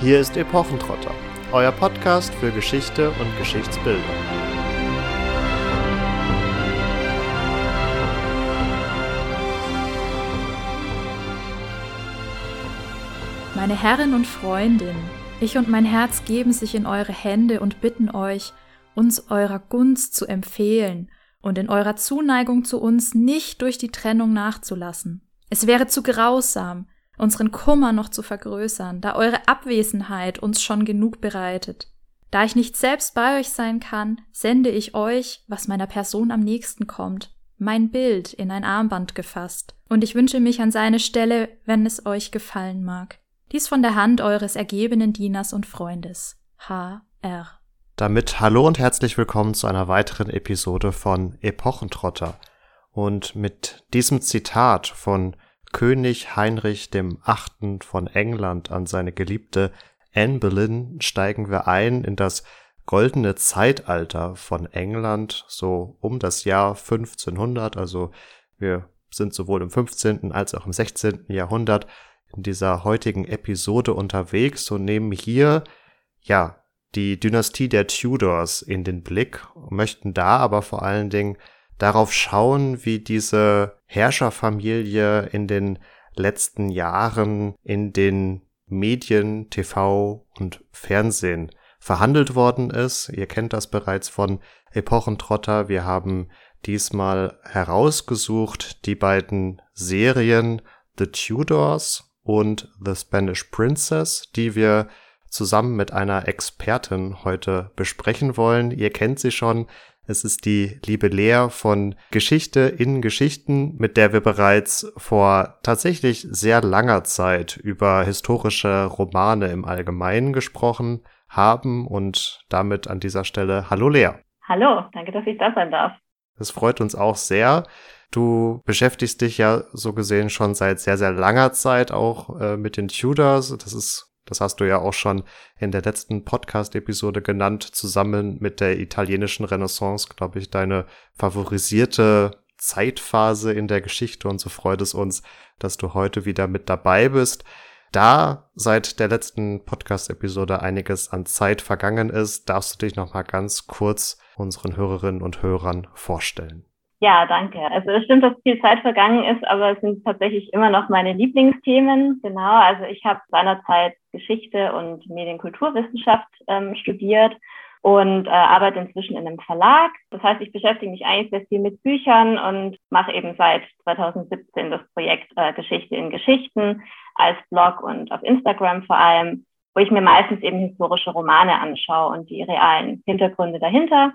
Hier ist Epochentrotter, euer Podcast für Geschichte und Geschichtsbildung. Meine Herrin und Freundin, ich und mein Herz geben sich in eure Hände und bitten euch, uns eurer Gunst zu empfehlen und in eurer Zuneigung zu uns nicht durch die Trennung nachzulassen. Es wäre zu grausam, unseren Kummer noch zu vergrößern, da eure Abwesenheit uns schon genug bereitet. Da ich nicht selbst bei euch sein kann, sende ich euch, was meiner Person am nächsten kommt, mein Bild in ein Armband gefasst, und ich wünsche mich an seine Stelle, wenn es euch gefallen mag. Dies von der Hand eures ergebenen Dieners und Freundes. H. R. Damit hallo und herzlich willkommen zu einer weiteren Episode von Epochentrotter. Und mit diesem Zitat von König Heinrich dem Achten von England an seine geliebte Anne Boleyn steigen wir ein in das goldene Zeitalter von England, so um das Jahr 1500. Also wir sind sowohl im 15. als auch im 16. Jahrhundert in dieser heutigen Episode unterwegs und nehmen hier, ja, die Dynastie der Tudors in den Blick, möchten da aber vor allen Dingen darauf schauen, wie diese Herrscherfamilie in den letzten Jahren in den Medien, TV und Fernsehen verhandelt worden ist. Ihr kennt das bereits von Epochentrotter. Wir haben diesmal herausgesucht die beiden Serien The Tudors und The Spanish Princess, die wir zusammen mit einer Expertin heute besprechen wollen. Ihr kennt sie schon. Es ist die liebe Lea von Geschichte in Geschichten, mit der wir bereits vor tatsächlich sehr langer Zeit über historische Romane im Allgemeinen gesprochen haben und damit an dieser Stelle Hallo Lea. Hallo, danke, dass ich da sein darf. Es freut uns auch sehr. Du beschäftigst dich ja so gesehen schon seit sehr, sehr langer Zeit auch äh, mit den Tudors. Das ist das hast du ja auch schon in der letzten Podcast-Episode genannt, zusammen mit der italienischen Renaissance, glaube ich, deine favorisierte Zeitphase in der Geschichte und so freut es uns, dass du heute wieder mit dabei bist. Da seit der letzten Podcast-Episode einiges an Zeit vergangen ist, darfst du dich noch mal ganz kurz unseren Hörerinnen und Hörern vorstellen. Ja, danke. Also es stimmt, dass viel Zeit vergangen ist, aber es sind tatsächlich immer noch meine Lieblingsthemen. Genau, also ich habe seinerzeit Geschichte und Medienkulturwissenschaft ähm, studiert und äh, arbeite inzwischen in einem Verlag. Das heißt, ich beschäftige mich eigentlich sehr viel mit Büchern und mache eben seit 2017 das Projekt äh, Geschichte in Geschichten als Blog und auf Instagram vor allem, wo ich mir meistens eben historische Romane anschaue und die realen Hintergründe dahinter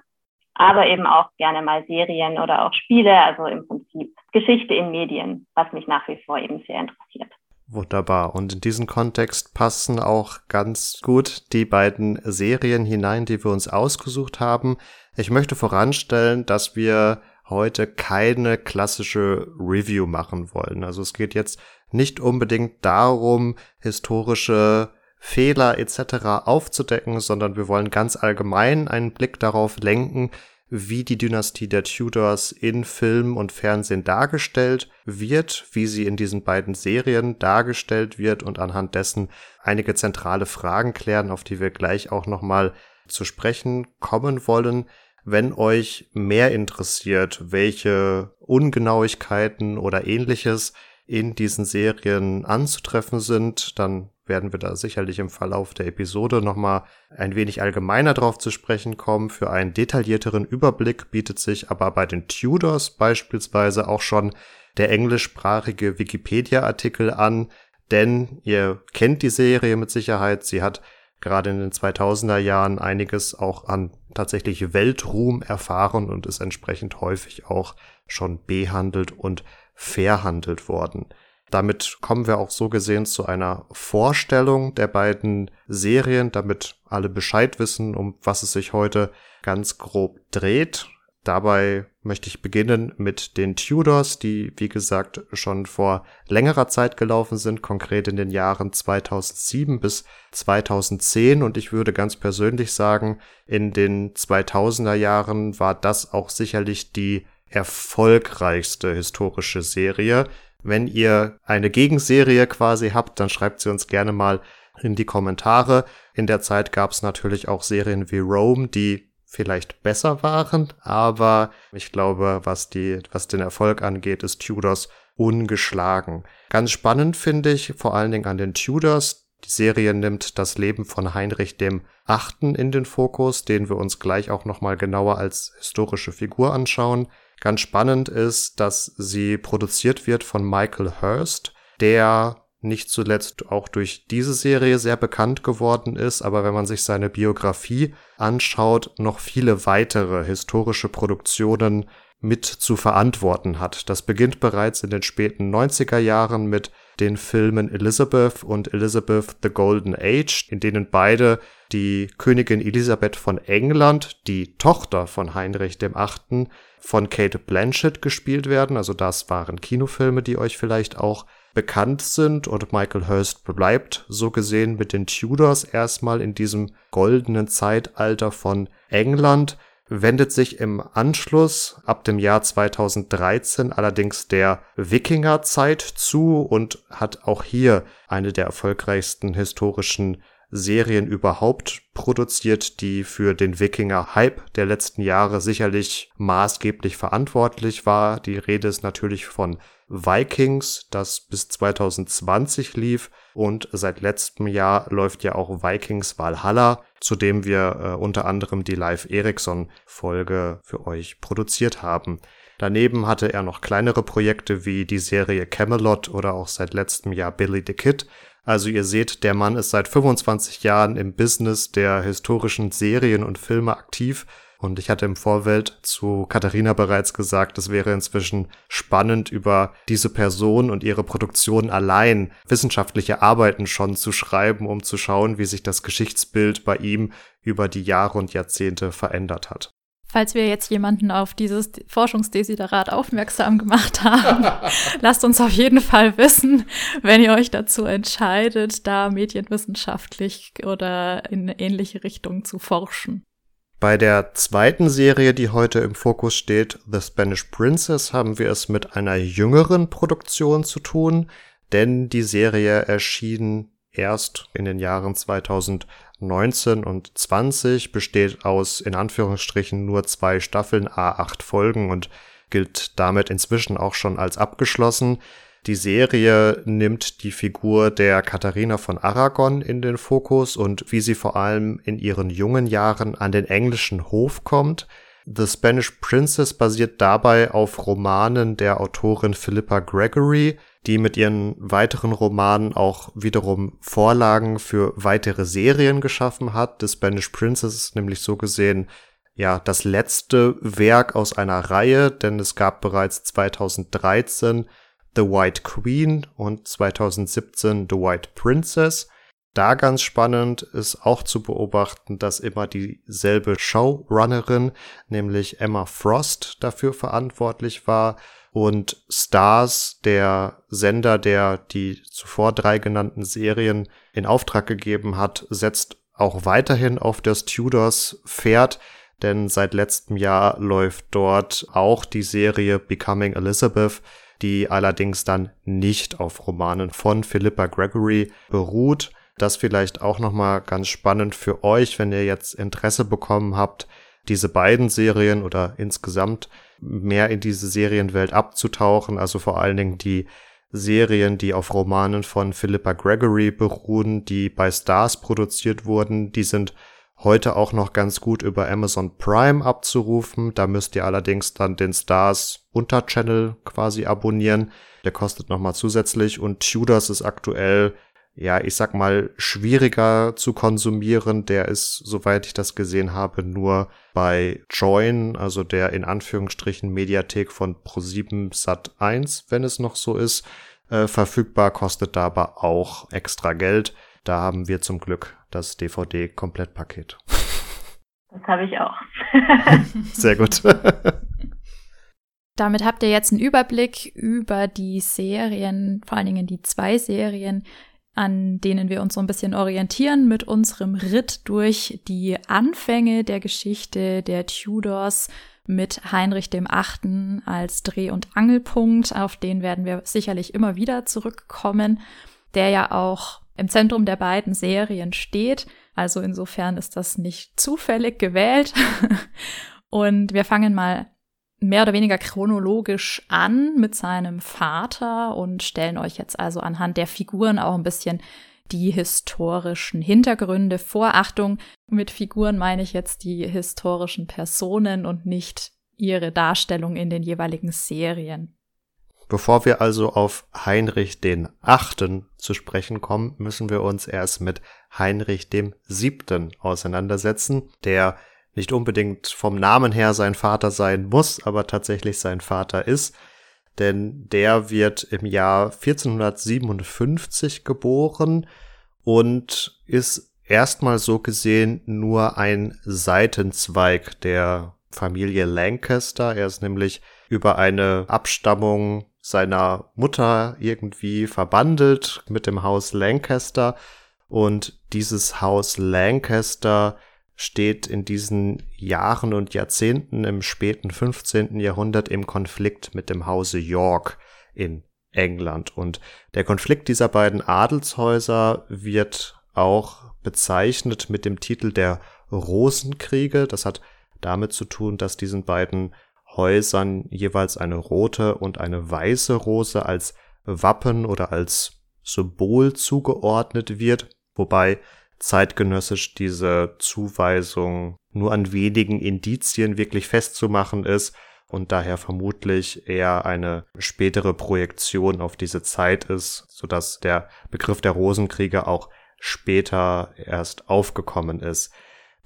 aber eben auch gerne mal Serien oder auch Spiele, also im Prinzip Geschichte in Medien, was mich nach wie vor eben sehr interessiert. Wunderbar. Und in diesen Kontext passen auch ganz gut die beiden Serien hinein, die wir uns ausgesucht haben. Ich möchte voranstellen, dass wir heute keine klassische Review machen wollen. Also es geht jetzt nicht unbedingt darum, historische Fehler etc. aufzudecken, sondern wir wollen ganz allgemein einen Blick darauf lenken, wie die Dynastie der Tudors in Film und Fernsehen dargestellt wird, wie sie in diesen beiden Serien dargestellt wird und anhand dessen einige zentrale Fragen klären, auf die wir gleich auch nochmal zu sprechen kommen wollen. Wenn euch mehr interessiert, welche Ungenauigkeiten oder ähnliches in diesen Serien anzutreffen sind, dann werden wir da sicherlich im Verlauf der Episode nochmal ein wenig allgemeiner drauf zu sprechen kommen. Für einen detaillierteren Überblick bietet sich aber bei den Tudors beispielsweise auch schon der englischsprachige Wikipedia-Artikel an, denn ihr kennt die Serie mit Sicherheit. Sie hat gerade in den 2000er Jahren einiges auch an tatsächlich Weltruhm erfahren und ist entsprechend häufig auch schon behandelt und verhandelt worden. Damit kommen wir auch so gesehen zu einer Vorstellung der beiden Serien, damit alle Bescheid wissen, um was es sich heute ganz grob dreht. Dabei möchte ich beginnen mit den Tudors, die wie gesagt schon vor längerer Zeit gelaufen sind, konkret in den Jahren 2007 bis 2010 und ich würde ganz persönlich sagen, in den 2000er Jahren war das auch sicherlich die erfolgreichste historische Serie, wenn ihr eine Gegenserie quasi habt, dann schreibt sie uns gerne mal in die Kommentare. In der Zeit gab es natürlich auch Serien wie Rome, die vielleicht besser waren, aber ich glaube, was die, was den Erfolg angeht, ist Tudors ungeschlagen. Ganz spannend finde ich vor allen Dingen an den Tudors. Die Serie nimmt das Leben von Heinrich dem Achten in den Fokus, den wir uns gleich auch nochmal genauer als historische Figur anschauen. Ganz spannend ist, dass sie produziert wird von Michael Hurst, der nicht zuletzt auch durch diese Serie sehr bekannt geworden ist, aber wenn man sich seine Biografie anschaut, noch viele weitere historische Produktionen mit zu verantworten hat. Das beginnt bereits in den späten 90er Jahren mit den Filmen Elizabeth und Elizabeth the Golden Age, in denen beide die Königin Elisabeth von England, die Tochter von Heinrich Achten, von Kate Blanchett gespielt werden. Also das waren Kinofilme, die euch vielleicht auch bekannt sind und Michael Hurst bleibt so gesehen mit den Tudors erstmal in diesem goldenen Zeitalter von England, wendet sich im Anschluss ab dem Jahr 2013 allerdings der Wikingerzeit zu und hat auch hier eine der erfolgreichsten historischen Serien überhaupt produziert, die für den Wikinger-Hype der letzten Jahre sicherlich maßgeblich verantwortlich war. Die Rede ist natürlich von Vikings, das bis 2020 lief und seit letztem Jahr läuft ja auch Vikings Valhalla, zu dem wir äh, unter anderem die Live Ericsson Folge für euch produziert haben. Daneben hatte er noch kleinere Projekte wie die Serie Camelot oder auch seit letztem Jahr Billy the Kid, also ihr seht, der Mann ist seit 25 Jahren im Business der historischen Serien und Filme aktiv. Und ich hatte im Vorfeld zu Katharina bereits gesagt, es wäre inzwischen spannend, über diese Person und ihre Produktion allein wissenschaftliche Arbeiten schon zu schreiben, um zu schauen, wie sich das Geschichtsbild bei ihm über die Jahre und Jahrzehnte verändert hat. Falls wir jetzt jemanden auf dieses Forschungsdesiderat aufmerksam gemacht haben, lasst uns auf jeden Fall wissen, wenn ihr euch dazu entscheidet, da medienwissenschaftlich oder in ähnliche Richtungen zu forschen. Bei der zweiten Serie, die heute im Fokus steht, The Spanish Princess, haben wir es mit einer jüngeren Produktion zu tun, denn die Serie erschien erst in den Jahren 2000 19 und 20 besteht aus in Anführungsstrichen nur zwei Staffeln A8 Folgen und gilt damit inzwischen auch schon als abgeschlossen. Die Serie nimmt die Figur der Katharina von Aragon in den Fokus und wie sie vor allem in ihren jungen Jahren an den englischen Hof kommt. The Spanish Princess basiert dabei auf Romanen der Autorin Philippa Gregory, die mit ihren weiteren Romanen auch wiederum Vorlagen für weitere Serien geschaffen hat. The Spanish Princess ist nämlich so gesehen ja das letzte Werk aus einer Reihe, denn es gab bereits 2013 The White Queen und 2017 The White Princess. Da ganz spannend ist auch zu beobachten, dass immer dieselbe Showrunnerin, nämlich Emma Frost, dafür verantwortlich war und Stars, der Sender, der die zuvor drei genannten Serien in Auftrag gegeben hat, setzt auch weiterhin auf das Tudors Pferd, denn seit letztem Jahr läuft dort auch die Serie Becoming Elizabeth, die allerdings dann nicht auf Romanen von Philippa Gregory beruht. Das vielleicht auch nochmal ganz spannend für euch, wenn ihr jetzt Interesse bekommen habt, diese beiden Serien oder insgesamt mehr in diese Serienwelt abzutauchen, also vor allen Dingen die Serien, die auf Romanen von Philippa Gregory beruhen, die bei Stars produziert wurden, die sind heute auch noch ganz gut über Amazon Prime abzurufen. Da müsst ihr allerdings dann den Stars Unterchannel quasi abonnieren. Der kostet nochmal zusätzlich und Tudors ist aktuell ja, ich sag mal, schwieriger zu konsumieren. Der ist, soweit ich das gesehen habe, nur bei Join, also der in Anführungsstrichen Mediathek von Pro7 Sat 1, wenn es noch so ist, äh, verfügbar, kostet da aber auch extra Geld. Da haben wir zum Glück das DVD-Komplettpaket. Das habe ich auch. Sehr gut. Damit habt ihr jetzt einen Überblick über die Serien, vor allen Dingen die zwei Serien, an denen wir uns so ein bisschen orientieren mit unserem Ritt durch die Anfänge der Geschichte der Tudors mit Heinrich dem Achten als Dreh- und Angelpunkt. Auf den werden wir sicherlich immer wieder zurückkommen, der ja auch im Zentrum der beiden Serien steht. Also insofern ist das nicht zufällig gewählt. Und wir fangen mal mehr oder weniger chronologisch an mit seinem Vater und stellen euch jetzt also anhand der Figuren auch ein bisschen die historischen Hintergründe vor. Achtung, mit Figuren meine ich jetzt die historischen Personen und nicht ihre Darstellung in den jeweiligen Serien. Bevor wir also auf Heinrich den Achten zu sprechen kommen, müssen wir uns erst mit Heinrich dem Siebten auseinandersetzen, der nicht unbedingt vom Namen her sein Vater sein muss, aber tatsächlich sein Vater ist. Denn der wird im Jahr 1457 geboren und ist erstmal so gesehen nur ein Seitenzweig der Familie Lancaster. Er ist nämlich über eine Abstammung seiner Mutter irgendwie verbandelt mit dem Haus Lancaster. Und dieses Haus Lancaster steht in diesen Jahren und Jahrzehnten im späten 15. Jahrhundert im Konflikt mit dem Hause York in England. Und der Konflikt dieser beiden Adelshäuser wird auch bezeichnet mit dem Titel der Rosenkriege. Das hat damit zu tun, dass diesen beiden Häusern jeweils eine rote und eine weiße Rose als Wappen oder als Symbol zugeordnet wird, wobei zeitgenössisch diese Zuweisung nur an wenigen Indizien wirklich festzumachen ist und daher vermutlich eher eine spätere Projektion auf diese Zeit ist, so dass der Begriff der Rosenkriege auch später erst aufgekommen ist.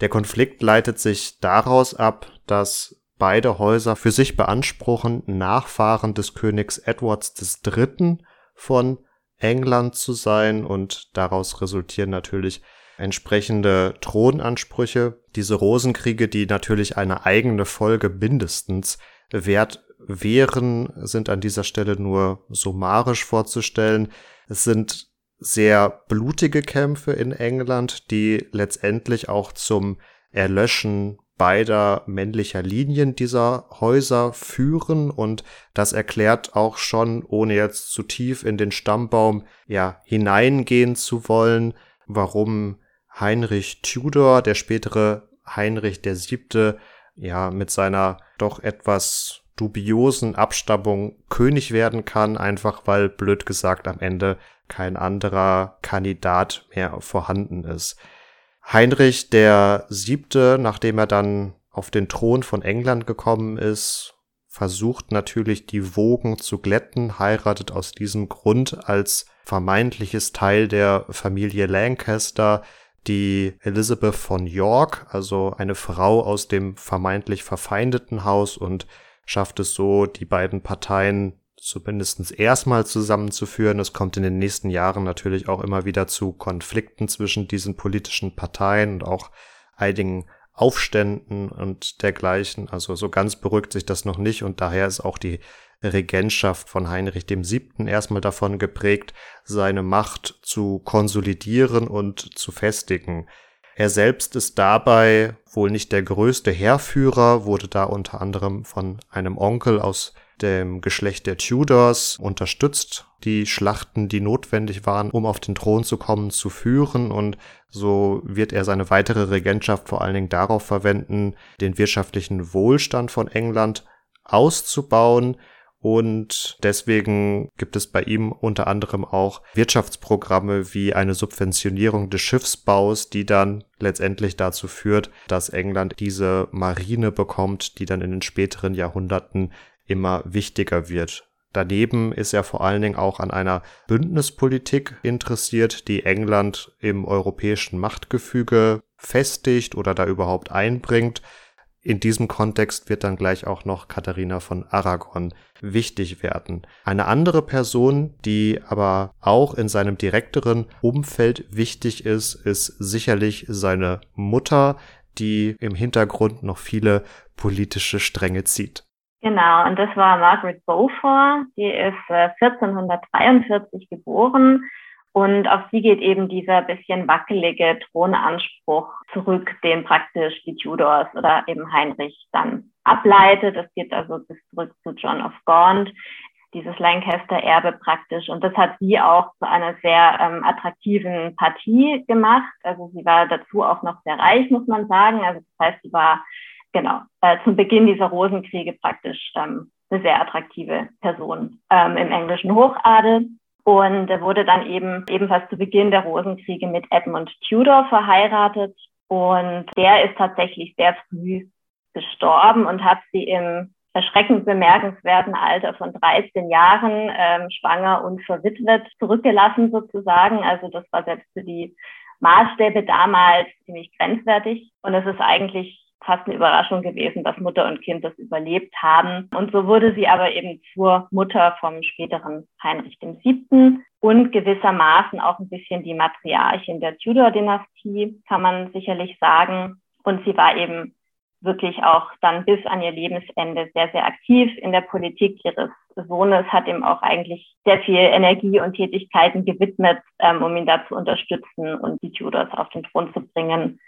Der Konflikt leitet sich daraus ab, dass beide Häuser für sich beanspruchen, Nachfahren des Königs Edwards III. von England zu sein und daraus resultieren natürlich entsprechende Thronansprüche. Diese Rosenkriege, die natürlich eine eigene Folge mindestens wert wären, sind an dieser Stelle nur summarisch vorzustellen. Es sind sehr blutige Kämpfe in England, die letztendlich auch zum Erlöschen beider männlicher Linien dieser Häuser führen und das erklärt auch schon, ohne jetzt zu tief in den Stammbaum ja hineingehen zu wollen, warum Heinrich Tudor, der spätere Heinrich der Siebte, ja mit seiner doch etwas dubiosen Abstammung König werden kann, einfach weil blöd gesagt am Ende kein anderer Kandidat mehr vorhanden ist. Heinrich der Siebte, nachdem er dann auf den Thron von England gekommen ist, versucht natürlich die Wogen zu glätten, heiratet aus diesem Grund als vermeintliches Teil der Familie Lancaster die Elizabeth von York, also eine Frau aus dem vermeintlich verfeindeten Haus und schafft es so, die beiden Parteien zumindest erstmal zusammenzuführen. Es kommt in den nächsten Jahren natürlich auch immer wieder zu Konflikten zwischen diesen politischen Parteien und auch einigen Aufständen und dergleichen. Also so ganz beruhigt sich das noch nicht und daher ist auch die Regentschaft von Heinrich Siebten erstmal davon geprägt, seine Macht zu konsolidieren und zu festigen. Er selbst ist dabei wohl nicht der größte Heerführer, wurde da unter anderem von einem Onkel aus dem Geschlecht der Tudors unterstützt, die Schlachten, die notwendig waren, um auf den Thron zu kommen, zu führen. Und so wird er seine weitere Regentschaft vor allen Dingen darauf verwenden, den wirtschaftlichen Wohlstand von England auszubauen, und deswegen gibt es bei ihm unter anderem auch Wirtschaftsprogramme wie eine Subventionierung des Schiffsbaus, die dann letztendlich dazu führt, dass England diese Marine bekommt, die dann in den späteren Jahrhunderten immer wichtiger wird. Daneben ist er vor allen Dingen auch an einer Bündnispolitik interessiert, die England im europäischen Machtgefüge festigt oder da überhaupt einbringt. In diesem Kontext wird dann gleich auch noch Katharina von Aragon wichtig werden. Eine andere Person, die aber auch in seinem direkteren Umfeld wichtig ist, ist sicherlich seine Mutter, die im Hintergrund noch viele politische Stränge zieht. Genau, und das war Margaret Beaufort, die ist 1443 äh, geboren und auf sie geht eben dieser bisschen wackelige Thronanspruch zurück, den praktisch die Tudors oder eben Heinrich dann ableitet. Das geht also bis zurück zu John of Gaunt. dieses Lancaster-Erbe praktisch. Und das hat sie auch zu einer sehr ähm, attraktiven Partie gemacht. Also sie war dazu auch noch sehr reich, muss man sagen. Also das heißt, sie war genau äh, zum Beginn dieser Rosenkriege praktisch ähm, eine sehr attraktive Person ähm, im englischen Hochadel und wurde dann eben ebenfalls zu Beginn der Rosenkriege mit Edmund Tudor verheiratet. Und der ist tatsächlich sehr früh gestorben und hat sie im erschreckend bemerkenswerten Alter von 13 Jahren ähm, schwanger und verwitwet zurückgelassen sozusagen. Also das war selbst für die Maßstäbe damals ziemlich grenzwertig. Und es ist eigentlich fast eine Überraschung gewesen, dass Mutter und Kind das überlebt haben. Und so wurde sie aber eben zur Mutter vom späteren Heinrich VII. und gewissermaßen auch ein bisschen die Matriarchin der Tudor-Dynastie, kann man sicherlich sagen. Und sie war eben wirklich auch dann bis an ihr Lebensende sehr, sehr aktiv in der Politik ihres Sohnes, hat ihm auch eigentlich sehr viel Energie und Tätigkeiten gewidmet, ähm, um ihn da zu unterstützen und die Tudors auf den Thron zu bringen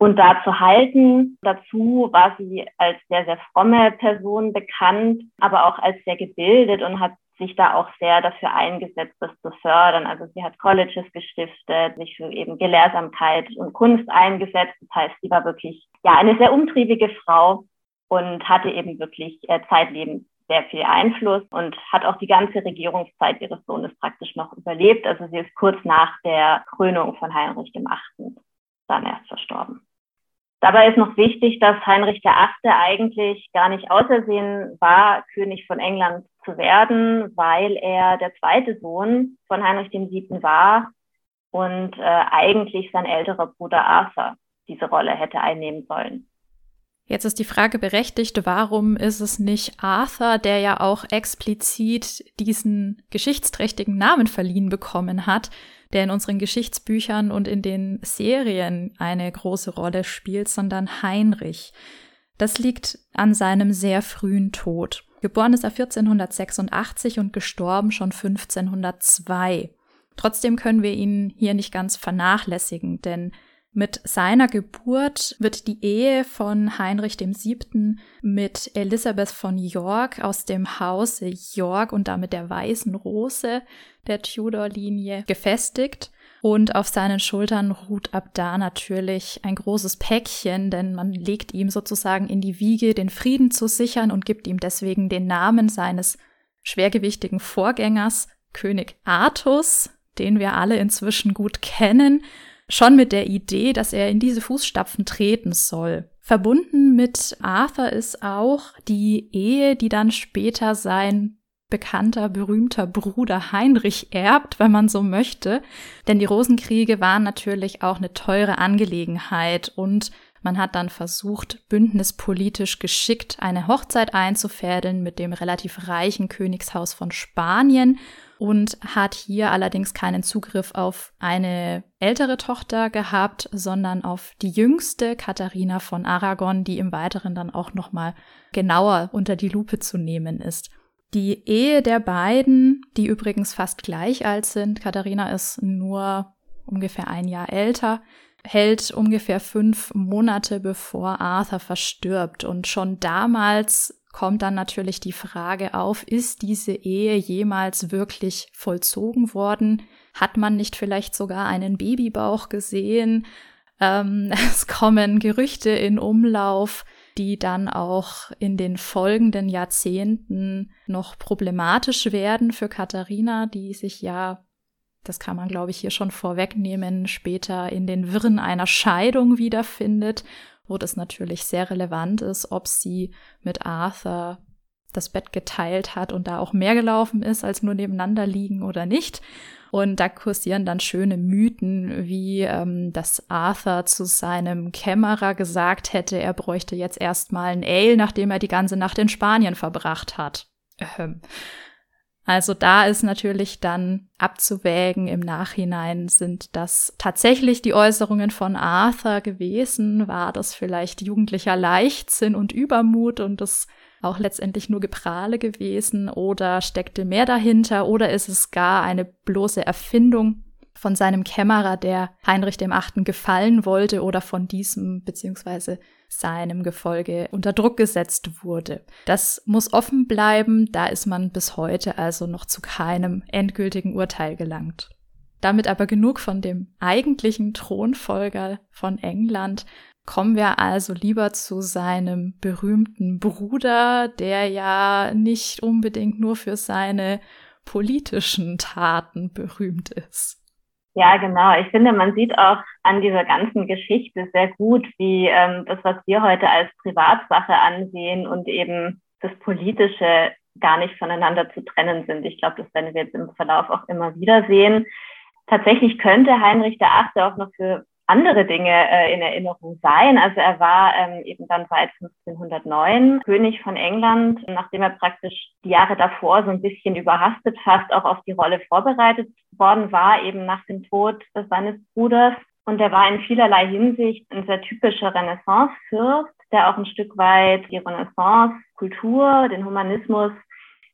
und da zu halten. Dazu war sie als sehr, sehr fromme Person bekannt, aber auch als sehr gebildet und hat sich da auch sehr dafür eingesetzt, das zu fördern. Also sie hat Colleges gestiftet, sich für eben Gelehrsamkeit und Kunst eingesetzt. Das heißt, sie war wirklich ja eine sehr umtriebige Frau und hatte eben wirklich äh, zeitlebens sehr viel Einfluss und hat auch die ganze Regierungszeit ihres Sohnes praktisch noch überlebt. Also sie ist kurz nach der Krönung von Heinrich VIII. dann erst verstorben. Dabei ist noch wichtig, dass Heinrich VIII. eigentlich gar nicht ausersehen war, König von England zu werden, weil er der zweite Sohn von Heinrich VII. war und äh, eigentlich sein älterer Bruder Arthur diese Rolle hätte einnehmen sollen. Jetzt ist die Frage berechtigt, warum ist es nicht Arthur, der ja auch explizit diesen geschichtsträchtigen Namen verliehen bekommen hat, der in unseren Geschichtsbüchern und in den Serien eine große Rolle spielt, sondern Heinrich. Das liegt an seinem sehr frühen Tod. Geboren ist er 1486 und gestorben schon 1502. Trotzdem können wir ihn hier nicht ganz vernachlässigen, denn mit seiner Geburt wird die Ehe von Heinrich VII. mit Elisabeth von York aus dem Hause York und damit der Weißen Rose der Tudor-Linie gefestigt. Und auf seinen Schultern ruht ab da natürlich ein großes Päckchen, denn man legt ihm sozusagen in die Wiege, den Frieden zu sichern und gibt ihm deswegen den Namen seines schwergewichtigen Vorgängers, König Artus, den wir alle inzwischen gut kennen schon mit der Idee, dass er in diese Fußstapfen treten soll. Verbunden mit Arthur ist auch die Ehe, die dann später sein bekannter, berühmter Bruder Heinrich erbt, wenn man so möchte. Denn die Rosenkriege waren natürlich auch eine teure Angelegenheit und man hat dann versucht, bündnispolitisch geschickt eine Hochzeit einzufädeln mit dem relativ reichen Königshaus von Spanien und hat hier allerdings keinen Zugriff auf eine ältere Tochter gehabt, sondern auf die jüngste Katharina von Aragon, die im Weiteren dann auch noch mal genauer unter die Lupe zu nehmen ist. Die Ehe der beiden, die übrigens fast gleich alt sind, Katharina ist nur ungefähr ein Jahr älter, hält ungefähr fünf Monate bevor Arthur verstirbt. Und schon damals kommt dann natürlich die Frage auf, ist diese Ehe jemals wirklich vollzogen worden? Hat man nicht vielleicht sogar einen Babybauch gesehen? Ähm, es kommen Gerüchte in Umlauf, die dann auch in den folgenden Jahrzehnten noch problematisch werden für Katharina, die sich ja, das kann man glaube ich hier schon vorwegnehmen, später in den Wirren einer Scheidung wiederfindet wo das natürlich sehr relevant ist, ob sie mit Arthur das Bett geteilt hat und da auch mehr gelaufen ist als nur nebeneinander liegen oder nicht. Und da kursieren dann schöne Mythen, wie ähm, dass Arthur zu seinem Kämmerer gesagt hätte, er bräuchte jetzt erstmal ein Ale, nachdem er die ganze Nacht in Spanien verbracht hat. Ähm. Also da ist natürlich dann abzuwägen im Nachhinein, sind das tatsächlich die Äußerungen von Arthur gewesen? War das vielleicht jugendlicher Leichtsinn und Übermut und das auch letztendlich nur Geprahle gewesen? Oder steckte mehr dahinter? Oder ist es gar eine bloße Erfindung von seinem Kämmerer, der Heinrich dem Achten gefallen wollte oder von diesem beziehungsweise seinem Gefolge unter Druck gesetzt wurde. Das muss offen bleiben, da ist man bis heute also noch zu keinem endgültigen Urteil gelangt. Damit aber genug von dem eigentlichen Thronfolger von England. Kommen wir also lieber zu seinem berühmten Bruder, der ja nicht unbedingt nur für seine politischen Taten berühmt ist. Ja, genau. Ich finde, man sieht auch an dieser ganzen Geschichte sehr gut, wie ähm, das, was wir heute als Privatsache ansehen und eben das Politische gar nicht voneinander zu trennen sind. Ich glaube, das werden wir jetzt im Verlauf auch immer wieder sehen. Tatsächlich könnte Heinrich der Achte auch noch für andere Dinge äh, in Erinnerung sein. Also er war ähm, eben dann seit 1509 König von England, nachdem er praktisch die Jahre davor so ein bisschen überhastet fast auch auf die Rolle vorbereitet worden war, eben nach dem Tod seines Bruders. Und er war in vielerlei Hinsicht ein sehr typischer Renaissance-Fürst, der auch ein Stück weit die Renaissance-Kultur, den Humanismus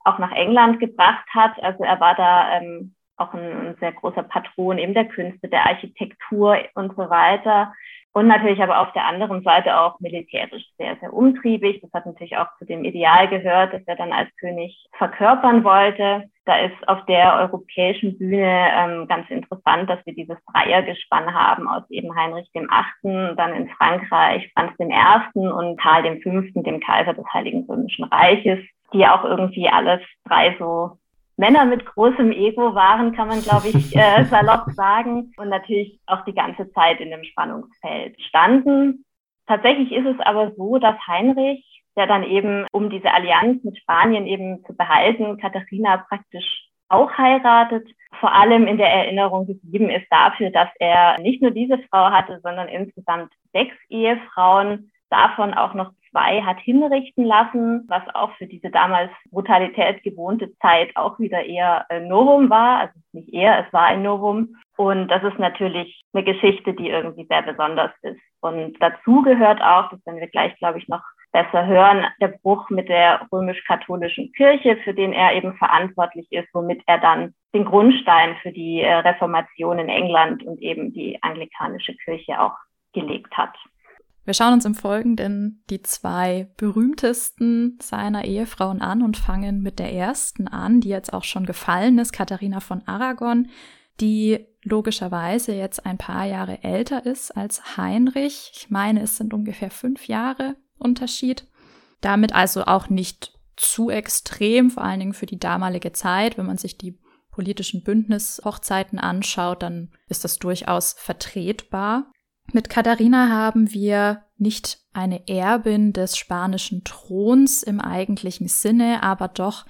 auch nach England gebracht hat. Also er war da ähm, auch ein, ein sehr großer Patron eben der Künste, der Architektur und so weiter. Und natürlich aber auf der anderen Seite auch militärisch sehr, sehr umtriebig. Das hat natürlich auch zu dem Ideal gehört, das er dann als König verkörpern wollte. Da ist auf der europäischen Bühne ähm, ganz interessant, dass wir dieses Dreiergespann haben aus eben Heinrich dem Achten, dann in Frankreich Franz dem Ersten und Karl dem Fünften, dem Kaiser des Heiligen Römischen Reiches, die auch irgendwie alles drei so Männer mit großem Ego waren, kann man, glaube ich, äh, salopp sagen. Und natürlich auch die ganze Zeit in dem Spannungsfeld standen. Tatsächlich ist es aber so, dass Heinrich, der dann eben, um diese Allianz mit Spanien eben zu behalten, Katharina praktisch auch heiratet, vor allem in der Erinnerung geblieben ist dafür, dass er nicht nur diese Frau hatte, sondern insgesamt sechs Ehefrauen, davon auch noch zwei hat hinrichten lassen, was auch für diese damals Brutalität gewohnte Zeit auch wieder eher ein Novum war. Also nicht eher, es war ein Novum. Und das ist natürlich eine Geschichte, die irgendwie sehr besonders ist. Und dazu gehört auch, das werden wir gleich, glaube ich, noch besser hören, der Bruch mit der römisch-katholischen Kirche, für den er eben verantwortlich ist, womit er dann den Grundstein für die äh, Reformation in England und eben die anglikanische Kirche auch gelegt hat. Wir schauen uns im Folgenden die zwei berühmtesten seiner Ehefrauen an und fangen mit der ersten an, die jetzt auch schon gefallen ist, Katharina von Aragon, die logischerweise jetzt ein paar Jahre älter ist als Heinrich. Ich meine, es sind ungefähr fünf Jahre Unterschied. Damit also auch nicht zu extrem, vor allen Dingen für die damalige Zeit. Wenn man sich die politischen Bündnishochzeiten anschaut, dann ist das durchaus vertretbar. Mit Katharina haben wir nicht eine Erbin des spanischen Throns im eigentlichen Sinne, aber doch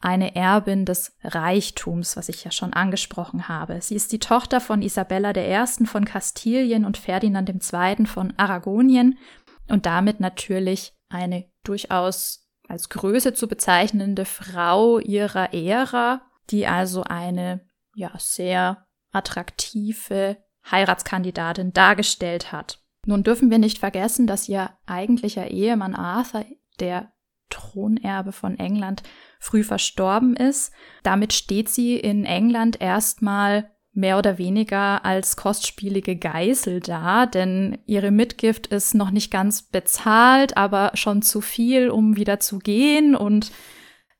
eine Erbin des Reichtums, was ich ja schon angesprochen habe. Sie ist die Tochter von Isabella I. von Kastilien und Ferdinand II. von Aragonien und damit natürlich eine durchaus als Größe zu bezeichnende Frau ihrer Ära, die also eine ja sehr attraktive Heiratskandidatin dargestellt hat. Nun dürfen wir nicht vergessen, dass ihr eigentlicher Ehemann Arthur, der Thronerbe von England, früh verstorben ist. Damit steht sie in England erstmal mehr oder weniger als kostspielige Geisel da, denn ihre Mitgift ist noch nicht ganz bezahlt, aber schon zu viel, um wieder zu gehen und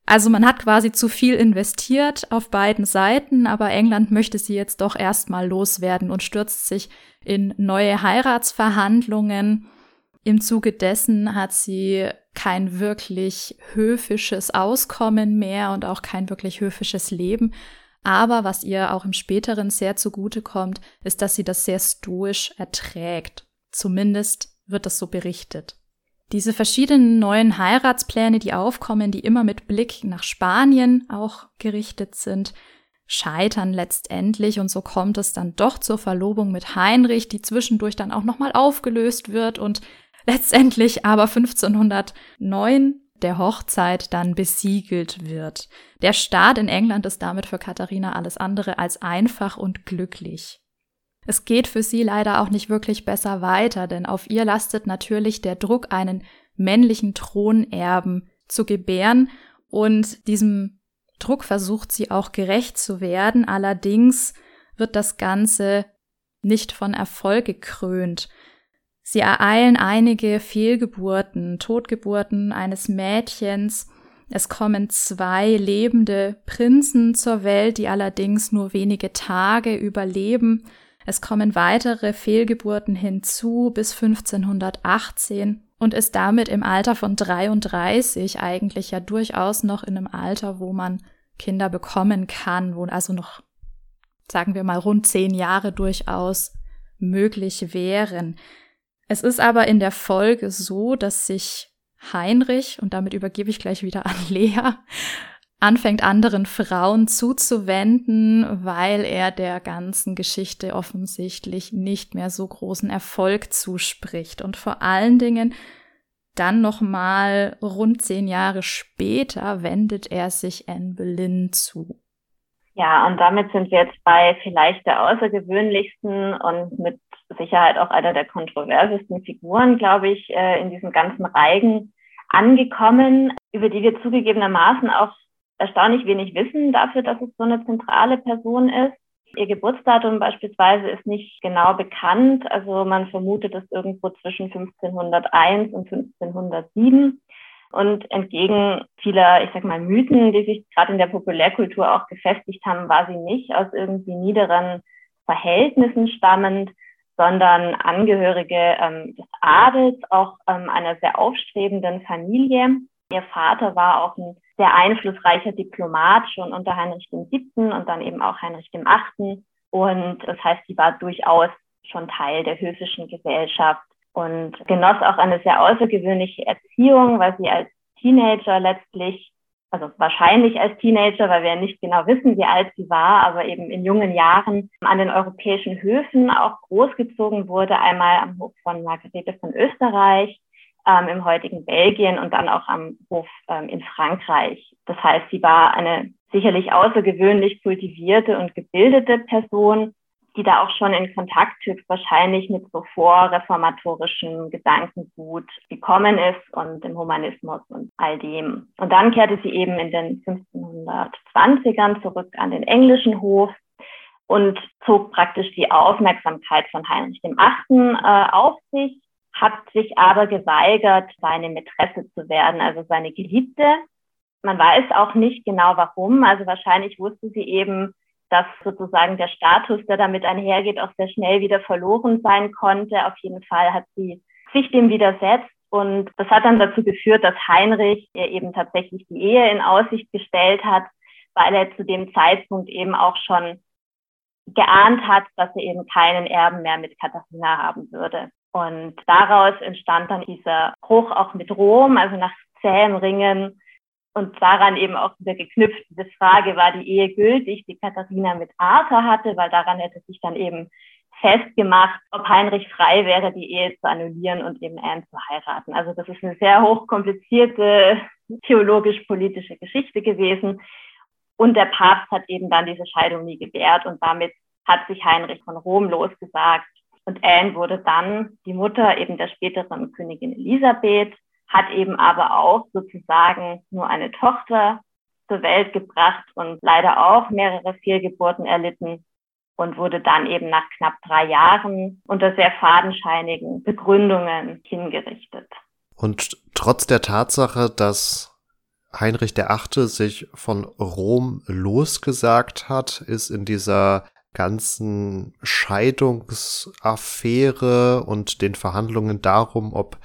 also man hat quasi zu viel investiert auf beiden Seiten, aber England möchte sie jetzt doch erstmal loswerden und stürzt sich in neue Heiratsverhandlungen. Im Zuge dessen hat sie kein wirklich höfisches Auskommen mehr und auch kein wirklich höfisches Leben. Aber was ihr auch im späteren sehr zugute kommt, ist, dass sie das sehr stoisch erträgt. Zumindest wird das so berichtet. Diese verschiedenen neuen Heiratspläne, die aufkommen, die immer mit Blick nach Spanien auch gerichtet sind, scheitern letztendlich und so kommt es dann doch zur Verlobung mit Heinrich, die zwischendurch dann auch nochmal aufgelöst wird und letztendlich aber 1509 der Hochzeit dann besiegelt wird. Der Staat in England ist damit für Katharina alles andere als einfach und glücklich. Es geht für sie leider auch nicht wirklich besser weiter, denn auf ihr lastet natürlich der Druck, einen männlichen Thronerben zu gebären und diesem Druck versucht sie auch gerecht zu werden. Allerdings wird das Ganze nicht von Erfolg gekrönt. Sie ereilen einige Fehlgeburten, Totgeburten eines Mädchens. Es kommen zwei lebende Prinzen zur Welt, die allerdings nur wenige Tage überleben. Es kommen weitere Fehlgeburten hinzu bis 1518 und ist damit im Alter von 33 eigentlich ja durchaus noch in einem Alter, wo man Kinder bekommen kann, wo also noch, sagen wir mal, rund zehn Jahre durchaus möglich wären. Es ist aber in der Folge so, dass sich Heinrich, und damit übergebe ich gleich wieder an Lea, anfängt anderen Frauen zuzuwenden, weil er der ganzen Geschichte offensichtlich nicht mehr so großen Erfolg zuspricht und vor allen Dingen dann noch mal rund zehn Jahre später wendet er sich Anne Boleyn zu. Ja, und damit sind wir jetzt bei vielleicht der außergewöhnlichsten und mit Sicherheit auch einer der kontroversesten Figuren, glaube ich, äh, in diesem ganzen Reigen angekommen, über die wir zugegebenermaßen auch erstaunlich wenig wissen dafür, dass es so eine zentrale Person ist. Ihr Geburtsdatum beispielsweise ist nicht genau bekannt. Also man vermutet es irgendwo zwischen 1501 und 1507. Und entgegen vieler, ich sag mal, Mythen, die sich gerade in der Populärkultur auch gefestigt haben, war sie nicht aus irgendwie niederen Verhältnissen stammend, sondern Angehörige ähm, des Adels, auch ähm, einer sehr aufstrebenden Familie. Ihr Vater war auch ein sehr einflussreicher Diplomat schon unter Heinrich VII. und dann eben auch Heinrich VIII. Und das heißt, sie war durchaus schon Teil der höfischen Gesellschaft und genoss auch eine sehr außergewöhnliche Erziehung, weil sie als Teenager letztlich, also wahrscheinlich als Teenager, weil wir nicht genau wissen, wie alt sie war, aber eben in jungen Jahren an den europäischen Höfen auch großgezogen wurde, einmal am Hof von Margarete von Österreich, ähm, im heutigen Belgien und dann auch am Hof ähm, in Frankreich. Das heißt, sie war eine sicherlich außergewöhnlich kultivierte und gebildete Person, die da auch schon in Kontakt höchstwahrscheinlich mit so vorreformatorischem Gedankengut gekommen ist und dem Humanismus und all dem. Und dann kehrte sie eben in den 1520ern zurück an den englischen Hof und zog praktisch die Aufmerksamkeit von Heinrich VIII. Äh, auf sich hat sich aber geweigert, seine Mätresse zu werden, also seine Geliebte. Man weiß auch nicht genau warum. Also wahrscheinlich wusste sie eben, dass sozusagen der Status, der damit einhergeht, auch sehr schnell wieder verloren sein konnte. Auf jeden Fall hat sie sich dem widersetzt. Und das hat dann dazu geführt, dass Heinrich ihr eben tatsächlich die Ehe in Aussicht gestellt hat, weil er zu dem Zeitpunkt eben auch schon geahnt hat, dass er eben keinen Erben mehr mit Katharina haben würde. Und daraus entstand dann dieser Bruch auch mit Rom, also nach zähem Ringen und daran eben auch wieder geknüpft, diese Frage, war die Ehe gültig, die Katharina mit Arthur hatte, weil daran hätte sich dann eben festgemacht, ob Heinrich frei wäre, die Ehe zu annullieren und eben Anne zu heiraten. Also das ist eine sehr hochkomplizierte theologisch-politische Geschichte gewesen. Und der Papst hat eben dann diese Scheidung nie gewährt und damit hat sich Heinrich von Rom losgesagt und Anne wurde dann die Mutter eben der späteren Königin Elisabeth, hat eben aber auch sozusagen nur eine Tochter zur Welt gebracht und leider auch mehrere Fehlgeburten erlitten und wurde dann eben nach knapp drei Jahren unter sehr fadenscheinigen Begründungen hingerichtet. Und trotz der Tatsache, dass Heinrich VIII. sich von Rom losgesagt hat, ist in dieser ganzen Scheidungsaffäre und den Verhandlungen darum, ob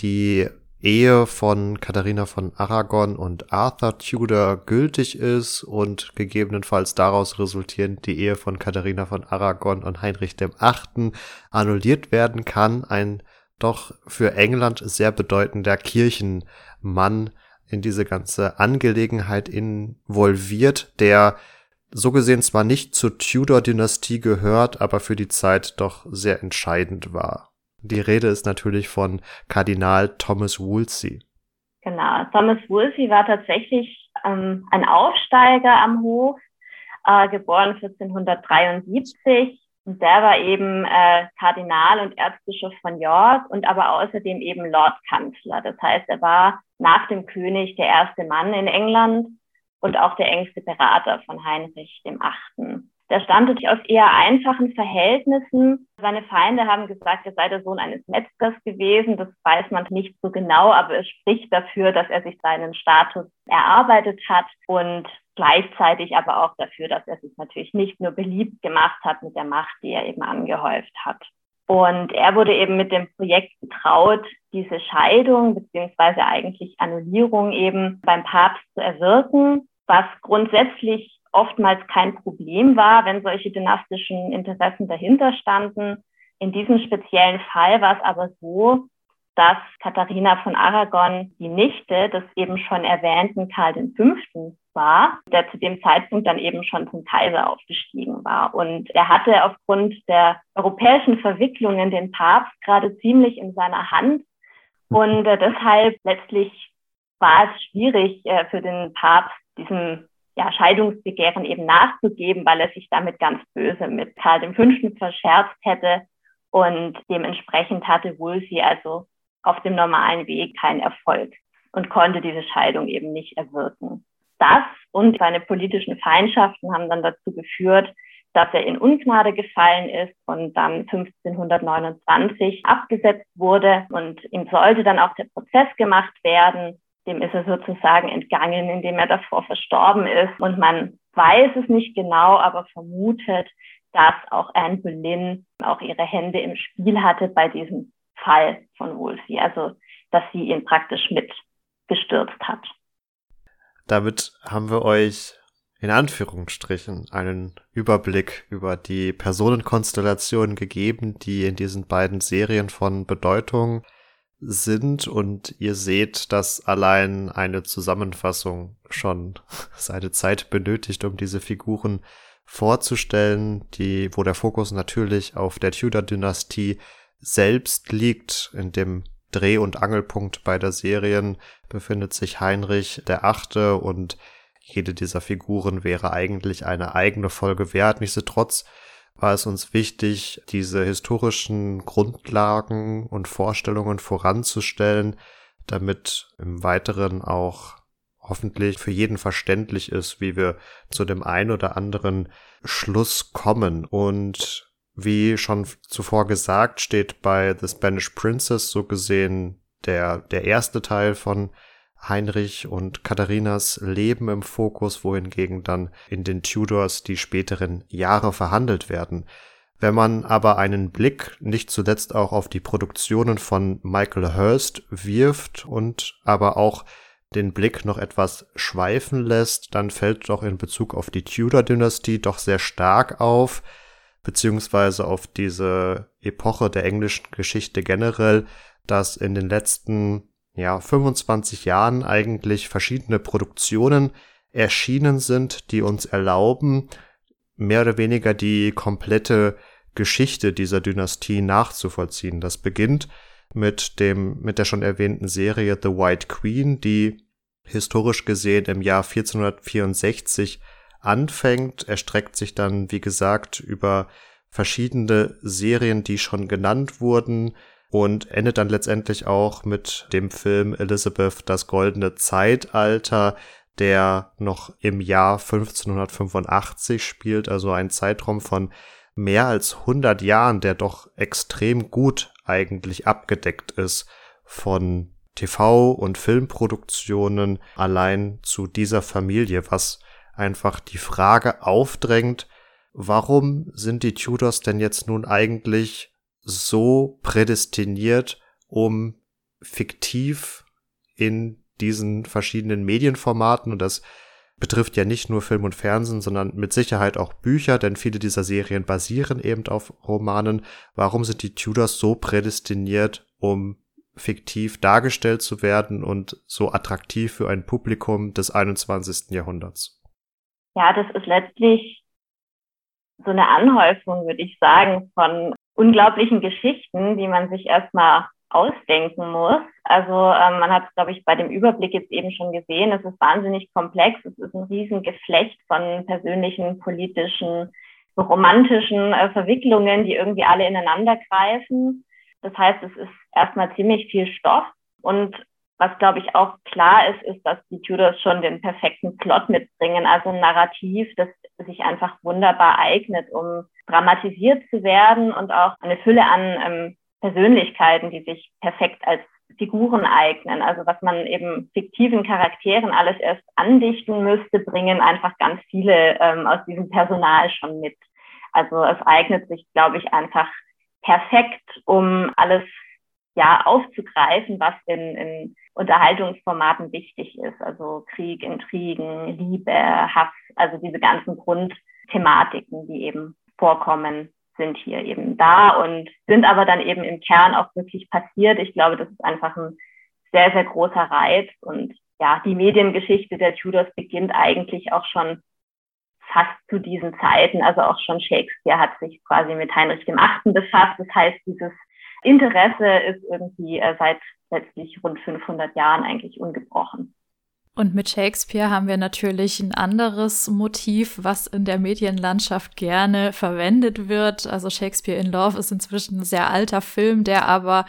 die Ehe von Katharina von Aragon und Arthur Tudor gültig ist und gegebenenfalls daraus resultierend die Ehe von Katharina von Aragon und Heinrich dem Achten annulliert werden kann. Ein doch für England sehr bedeutender Kirchenmann in diese ganze Angelegenheit involviert, der so gesehen zwar nicht zur Tudor-Dynastie gehört, aber für die Zeit doch sehr entscheidend war. Die Rede ist natürlich von Kardinal Thomas Wolsey. Genau, Thomas Wolsey war tatsächlich ähm, ein Aufsteiger am Hof, äh, geboren 1473. Und der war eben äh, Kardinal und Erzbischof von York und aber außerdem eben Lordkanzler. Das heißt, er war nach dem König der erste Mann in England und auch der engste Berater von Heinrich dem Achten. Der stammte aus eher einfachen Verhältnissen. Seine Feinde haben gesagt, er sei der Sohn eines Metzgers gewesen. Das weiß man nicht so genau, aber es spricht dafür, dass er sich seinen Status erarbeitet hat und gleichzeitig aber auch dafür, dass er sich natürlich nicht nur beliebt gemacht hat mit der Macht, die er eben angehäuft hat. Und er wurde eben mit dem Projekt betraut, diese Scheidung beziehungsweise eigentlich Annullierung eben beim Papst zu erwirken, was grundsätzlich oftmals kein Problem war, wenn solche dynastischen Interessen dahinter standen. In diesem speziellen Fall war es aber so, dass Katharina von Aragon die Nichte des eben schon erwähnten Karl V. war, der zu dem Zeitpunkt dann eben schon zum Kaiser aufgestiegen war. Und er hatte aufgrund der europäischen Verwicklungen den Papst gerade ziemlich in seiner Hand. Und äh, deshalb letztlich war es schwierig äh, für den Papst, diesem ja, Scheidungsbegehren eben nachzugeben, weil er sich damit ganz böse mit Karl V. verscherzt hätte. Und dementsprechend hatte Wolsey also auf dem normalen Weg keinen Erfolg und konnte diese Scheidung eben nicht erwirken. Das und seine politischen Feindschaften haben dann dazu geführt, dass er in Ungnade gefallen ist und dann 1529 abgesetzt wurde. Und ihm sollte dann auch der Prozess gemacht werden dem ist er sozusagen entgangen, indem er davor verstorben ist. Und man weiß es nicht genau, aber vermutet, dass auch Anne Boleyn auch ihre Hände im Spiel hatte bei diesem Fall von Wolsey. Also, dass sie ihn praktisch mitgestürzt hat. Damit haben wir euch in Anführungsstrichen einen Überblick über die Personenkonstellationen gegeben, die in diesen beiden Serien von Bedeutung sind und ihr seht, dass allein eine Zusammenfassung schon seine Zeit benötigt, um diese Figuren vorzustellen, die, wo der Fokus natürlich auf der Tudor-Dynastie selbst liegt. In dem Dreh- und Angelpunkt beider Serien befindet sich Heinrich der Achte und jede dieser Figuren wäre eigentlich eine eigene Folge wert. Nichtsdestotrotz war es uns wichtig, diese historischen Grundlagen und Vorstellungen voranzustellen, damit im Weiteren auch hoffentlich für jeden verständlich ist, wie wir zu dem ein oder anderen Schluss kommen. Und wie schon zuvor gesagt, steht bei The Spanish Princess so gesehen der, der erste Teil von Heinrich und Katharinas Leben im Fokus, wohingegen dann in den Tudors die späteren Jahre verhandelt werden. Wenn man aber einen Blick nicht zuletzt auch auf die Produktionen von Michael Hurst wirft und aber auch den Blick noch etwas schweifen lässt, dann fällt doch in Bezug auf die Tudor-Dynastie doch sehr stark auf, beziehungsweise auf diese Epoche der englischen Geschichte generell, dass in den letzten ja, 25 Jahren eigentlich verschiedene Produktionen erschienen sind, die uns erlauben, mehr oder weniger die komplette Geschichte dieser Dynastie nachzuvollziehen. Das beginnt mit dem, mit der schon erwähnten Serie The White Queen, die historisch gesehen im Jahr 1464 anfängt, erstreckt sich dann, wie gesagt, über verschiedene Serien, die schon genannt wurden, und endet dann letztendlich auch mit dem Film Elizabeth das goldene Zeitalter, der noch im Jahr 1585 spielt, also ein Zeitraum von mehr als 100 Jahren, der doch extrem gut eigentlich abgedeckt ist von TV- und Filmproduktionen allein zu dieser Familie, was einfach die Frage aufdrängt, warum sind die Tudors denn jetzt nun eigentlich so prädestiniert, um fiktiv in diesen verschiedenen Medienformaten und das betrifft ja nicht nur Film und Fernsehen, sondern mit Sicherheit auch Bücher, denn viele dieser Serien basieren eben auf Romanen. Warum sind die Tudors so prädestiniert, um fiktiv dargestellt zu werden und so attraktiv für ein Publikum des 21. Jahrhunderts? Ja, das ist letztlich so eine Anhäufung, würde ich sagen, von unglaublichen Geschichten, die man sich erstmal ausdenken muss. Also ähm, man hat es, glaube ich, bei dem Überblick jetzt eben schon gesehen, es ist wahnsinnig komplex, es ist ein Riesengeflecht von persönlichen, politischen, romantischen äh, Verwicklungen, die irgendwie alle ineinander greifen. Das heißt, es ist erstmal ziemlich viel Stoff und was, glaube ich, auch klar ist, ist, dass die Tudors schon den perfekten Plot mitbringen, also ein Narrativ, das sich einfach wunderbar eignet, um dramatisiert zu werden und auch eine Fülle an ähm, Persönlichkeiten, die sich perfekt als Figuren eignen. Also was man eben fiktiven Charakteren alles erst andichten müsste, bringen einfach ganz viele ähm, aus diesem Personal schon mit. Also es eignet sich, glaube ich, einfach perfekt, um alles ja aufzugreifen, was in, in Unterhaltungsformaten wichtig ist. Also Krieg, Intrigen, Liebe, Hass, also diese ganzen Grundthematiken, die eben vorkommen, sind hier eben da und sind aber dann eben im Kern auch wirklich passiert. Ich glaube, das ist einfach ein sehr, sehr großer Reiz und ja, die Mediengeschichte der Tudors beginnt eigentlich auch schon fast zu diesen Zeiten. Also auch schon Shakespeare hat sich quasi mit Heinrich dem Achten befasst. Das heißt, dieses Interesse ist irgendwie äh, seit letztlich rund 500 Jahren eigentlich ungebrochen. Und mit Shakespeare haben wir natürlich ein anderes Motiv, was in der Medienlandschaft gerne verwendet wird. Also Shakespeare in Love ist inzwischen ein sehr alter Film, der aber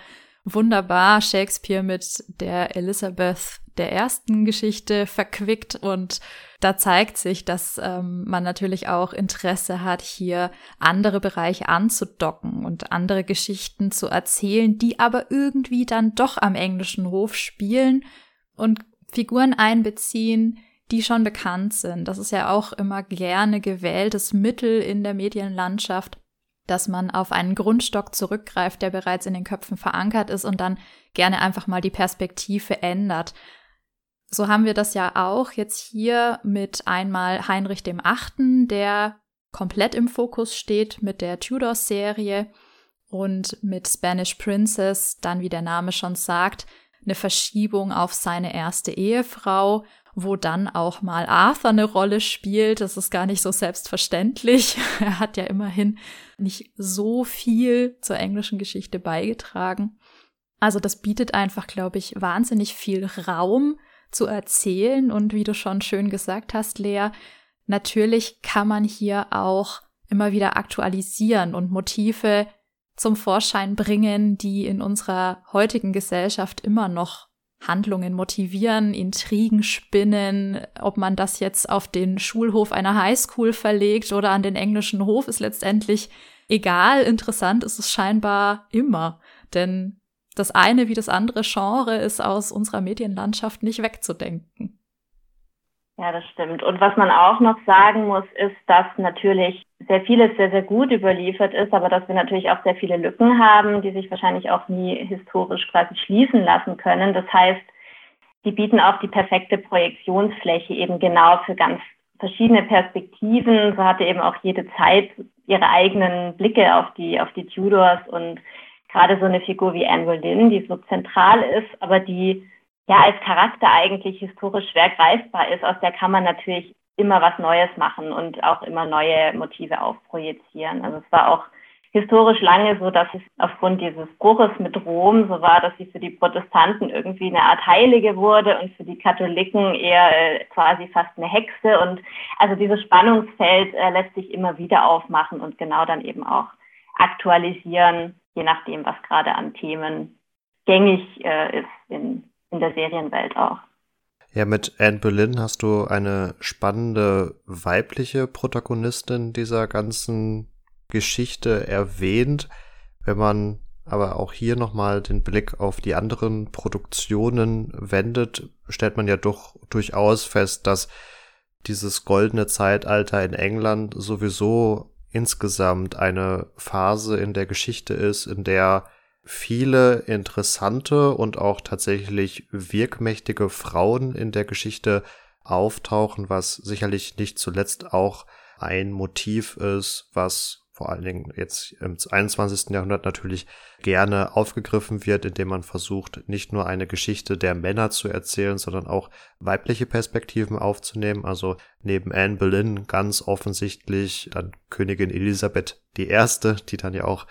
wunderbar Shakespeare mit der Elizabeth der ersten Geschichte verquickt und da zeigt sich, dass ähm, man natürlich auch Interesse hat, hier andere Bereiche anzudocken und andere Geschichten zu erzählen, die aber irgendwie dann doch am englischen Hof spielen und Figuren einbeziehen, die schon bekannt sind. Das ist ja auch immer gerne gewähltes Mittel in der Medienlandschaft, dass man auf einen Grundstock zurückgreift, der bereits in den Köpfen verankert ist und dann gerne einfach mal die Perspektive ändert. So haben wir das ja auch jetzt hier mit einmal Heinrich dem Achten, der komplett im Fokus steht mit der Tudor-Serie und mit Spanish Princess, dann wie der Name schon sagt, eine Verschiebung auf seine erste Ehefrau, wo dann auch mal Arthur eine Rolle spielt. Das ist gar nicht so selbstverständlich. Er hat ja immerhin nicht so viel zur englischen Geschichte beigetragen. Also das bietet einfach, glaube ich, wahnsinnig viel Raum zu erzählen. Und wie du schon schön gesagt hast, Lea, natürlich kann man hier auch immer wieder aktualisieren und Motive zum Vorschein bringen, die in unserer heutigen Gesellschaft immer noch Handlungen motivieren, Intrigen spinnen, ob man das jetzt auf den Schulhof einer Highschool verlegt oder an den englischen Hof, ist letztendlich egal. Interessant ist es scheinbar immer, denn das eine wie das andere Genre ist aus unserer Medienlandschaft nicht wegzudenken. Ja, das stimmt. Und was man auch noch sagen muss, ist, dass natürlich sehr vieles sehr, sehr gut überliefert ist, aber dass wir natürlich auch sehr viele Lücken haben, die sich wahrscheinlich auch nie historisch quasi schließen lassen können. Das heißt, die bieten auch die perfekte Projektionsfläche eben genau für ganz verschiedene Perspektiven. So hatte eben auch jede Zeit ihre eigenen Blicke auf die, auf die Tudors und gerade so eine Figur wie Anne Boleyn, die so zentral ist, aber die ja als Charakter eigentlich historisch schwer greifbar ist, aus der kann man natürlich immer was Neues machen und auch immer neue Motive aufprojizieren. Also es war auch historisch lange so, dass es aufgrund dieses Bruches mit Rom so war, dass sie für die Protestanten irgendwie eine Art Heilige wurde und für die Katholiken eher äh, quasi fast eine Hexe. Und also dieses Spannungsfeld äh, lässt sich immer wieder aufmachen und genau dann eben auch aktualisieren, je nachdem, was gerade an Themen gängig äh, ist in in der Serienwelt auch. Ja, mit Anne Boleyn hast du eine spannende weibliche Protagonistin dieser ganzen Geschichte erwähnt. Wenn man aber auch hier nochmal den Blick auf die anderen Produktionen wendet, stellt man ja doch durchaus fest, dass dieses goldene Zeitalter in England sowieso insgesamt eine Phase in der Geschichte ist, in der viele interessante und auch tatsächlich wirkmächtige Frauen in der Geschichte auftauchen, was sicherlich nicht zuletzt auch ein Motiv ist, was vor allen Dingen jetzt im 21. Jahrhundert natürlich gerne aufgegriffen wird, indem man versucht, nicht nur eine Geschichte der Männer zu erzählen, sondern auch weibliche Perspektiven aufzunehmen. Also neben Anne Boleyn ganz offensichtlich dann Königin Elisabeth I., die dann ja auch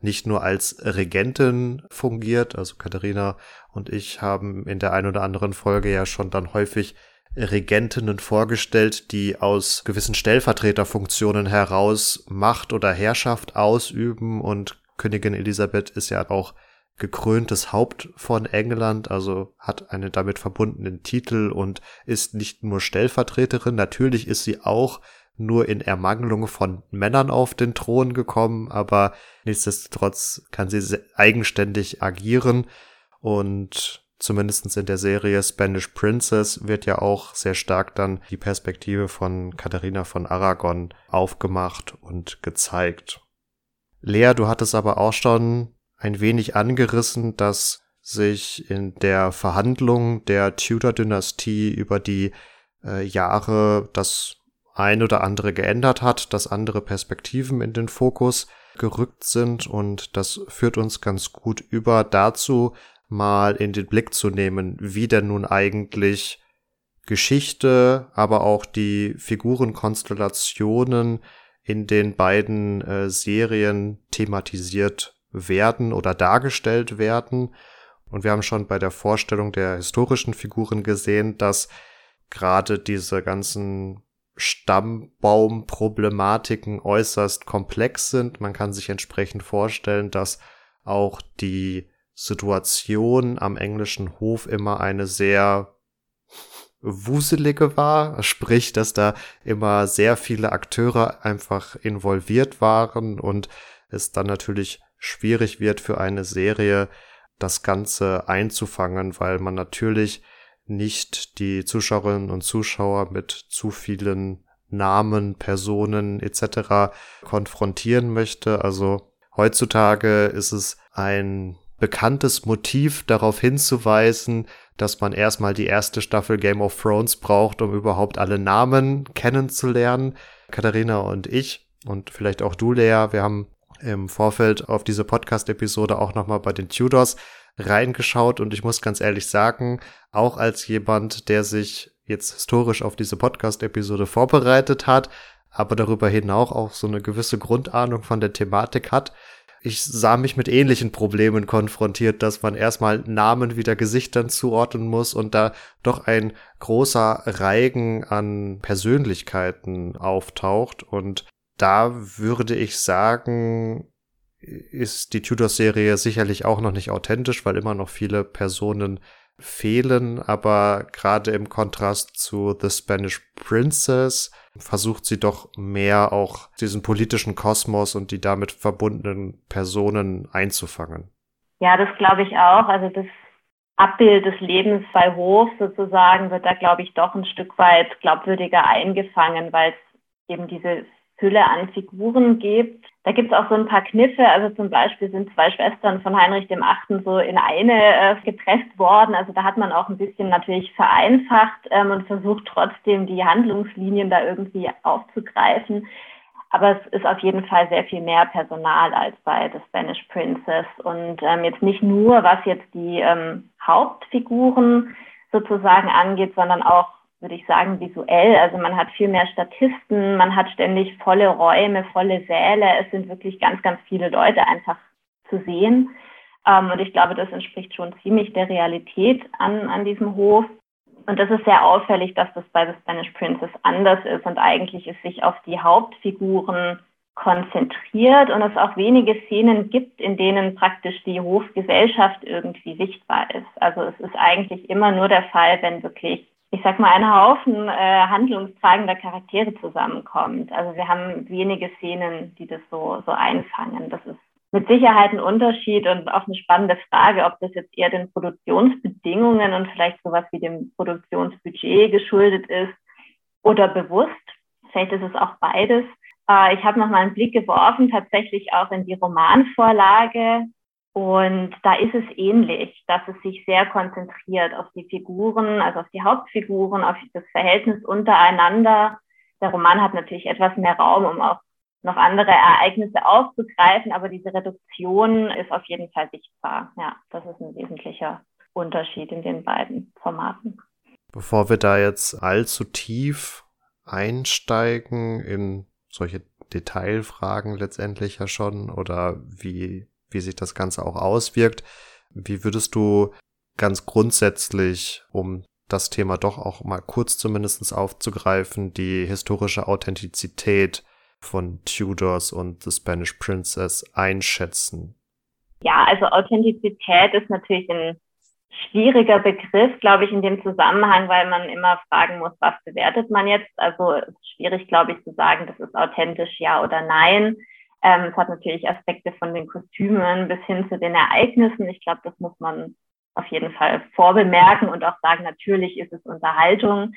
nicht nur als Regentin fungiert, also Katharina und ich haben in der ein oder anderen Folge ja schon dann häufig Regentinnen vorgestellt, die aus gewissen Stellvertreterfunktionen heraus Macht oder Herrschaft ausüben. Und Königin Elisabeth ist ja auch gekröntes Haupt von England, also hat einen damit verbundenen Titel und ist nicht nur Stellvertreterin, natürlich ist sie auch nur in Ermangelung von Männern auf den Thron gekommen, aber nichtsdestotrotz kann sie eigenständig agieren. Und zumindestens in der Serie Spanish Princess wird ja auch sehr stark dann die Perspektive von Katharina von Aragon aufgemacht und gezeigt. Lea, du hattest aber auch schon ein wenig angerissen, dass sich in der Verhandlung der Tudor-Dynastie über die äh, Jahre das ein oder andere geändert hat, dass andere Perspektiven in den Fokus gerückt sind und das führt uns ganz gut über dazu, mal in den Blick zu nehmen, wie denn nun eigentlich Geschichte, aber auch die Figurenkonstellationen in den beiden äh, Serien thematisiert werden oder dargestellt werden. Und wir haben schon bei der Vorstellung der historischen Figuren gesehen, dass gerade diese ganzen Stammbaumproblematiken äußerst komplex sind. Man kann sich entsprechend vorstellen, dass auch die Situation am englischen Hof immer eine sehr wuselige war, sprich, dass da immer sehr viele Akteure einfach involviert waren und es dann natürlich schwierig wird für eine Serie, das Ganze einzufangen, weil man natürlich nicht die Zuschauerinnen und Zuschauer mit zu vielen Namen, Personen etc. konfrontieren möchte. Also heutzutage ist es ein bekanntes Motiv darauf hinzuweisen, dass man erstmal die erste Staffel Game of Thrones braucht, um überhaupt alle Namen kennenzulernen. Katharina und ich und vielleicht auch du, Lea, wir haben im Vorfeld auf diese Podcast-Episode auch nochmal bei den Tudors reingeschaut und ich muss ganz ehrlich sagen, auch als jemand, der sich jetzt historisch auf diese Podcast-Episode vorbereitet hat, aber darüber hinaus auch so eine gewisse Grundahnung von der Thematik hat, ich sah mich mit ähnlichen Problemen konfrontiert, dass man erstmal Namen wieder Gesichtern zuordnen muss und da doch ein großer Reigen an Persönlichkeiten auftaucht. Und da würde ich sagen, ist die Tudor-Serie sicherlich auch noch nicht authentisch, weil immer noch viele Personen fehlen, aber gerade im Kontrast zu The Spanish Princess versucht sie doch mehr auch diesen politischen Kosmos und die damit verbundenen Personen einzufangen. Ja, das glaube ich auch. Also das Abbild des Lebens bei Hof sozusagen wird da, glaube ich, doch ein Stück weit glaubwürdiger eingefangen, weil es eben diese Hülle an Figuren gibt. Da gibt es auch so ein paar Kniffe. Also zum Beispiel sind zwei Schwestern von Heinrich dem Achten so in eine äh, gepresst worden. Also da hat man auch ein bisschen natürlich vereinfacht ähm, und versucht trotzdem die Handlungslinien da irgendwie aufzugreifen. Aber es ist auf jeden Fall sehr viel mehr Personal als bei The Spanish Princess. Und ähm, jetzt nicht nur, was jetzt die ähm, Hauptfiguren sozusagen angeht, sondern auch würde ich sagen, visuell. Also man hat viel mehr Statisten, man hat ständig volle Räume, volle Säle. Es sind wirklich ganz, ganz viele Leute einfach zu sehen. Ähm, und ich glaube, das entspricht schon ziemlich der Realität an, an diesem Hof. Und das ist sehr auffällig, dass das bei The Spanish Princess anders ist und eigentlich es sich auf die Hauptfiguren konzentriert und es auch wenige Szenen gibt, in denen praktisch die Hofgesellschaft irgendwie sichtbar ist. Also es ist eigentlich immer nur der Fall, wenn wirklich ich sag mal, ein Haufen äh, handlungstragender Charaktere zusammenkommt. Also wir haben wenige Szenen, die das so, so einfangen. Das ist mit Sicherheit ein Unterschied und auch eine spannende Frage, ob das jetzt eher den Produktionsbedingungen und vielleicht sowas wie dem Produktionsbudget geschuldet ist oder bewusst. Vielleicht ist es auch beides. Äh, ich habe noch mal einen Blick geworfen, tatsächlich auch in die Romanvorlage und da ist es ähnlich, dass es sich sehr konzentriert auf die Figuren, also auf die Hauptfiguren, auf das Verhältnis untereinander. Der Roman hat natürlich etwas mehr Raum, um auch noch andere Ereignisse aufzugreifen, aber diese Reduktion ist auf jeden Fall sichtbar. Ja, das ist ein wesentlicher Unterschied in den beiden Formaten. Bevor wir da jetzt allzu tief einsteigen in solche Detailfragen letztendlich ja schon oder wie wie sich das Ganze auch auswirkt. Wie würdest du ganz grundsätzlich, um das Thema doch auch mal kurz zumindest aufzugreifen, die historische Authentizität von Tudors und The Spanish Princess einschätzen? Ja, also Authentizität ist natürlich ein schwieriger Begriff, glaube ich, in dem Zusammenhang, weil man immer fragen muss, was bewertet man jetzt? Also es ist schwierig, glaube ich, zu sagen, das ist authentisch, ja oder nein. Ähm, es hat natürlich Aspekte von den Kostümen bis hin zu den Ereignissen. Ich glaube, das muss man auf jeden Fall vorbemerken und auch sagen, natürlich ist es Unterhaltung.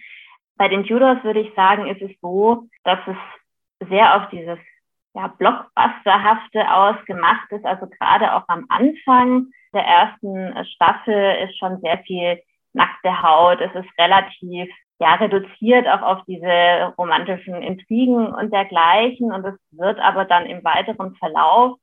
Bei den Tudors würde ich sagen, ist es so, dass es sehr auf dieses ja, Blockbusterhafte ausgemacht ist. Also gerade auch am Anfang der ersten Staffel ist schon sehr viel nackte Haut. Es ist relativ ja, reduziert auch auf diese romantischen Intrigen und dergleichen. Und es wird aber dann im weiteren Verlauf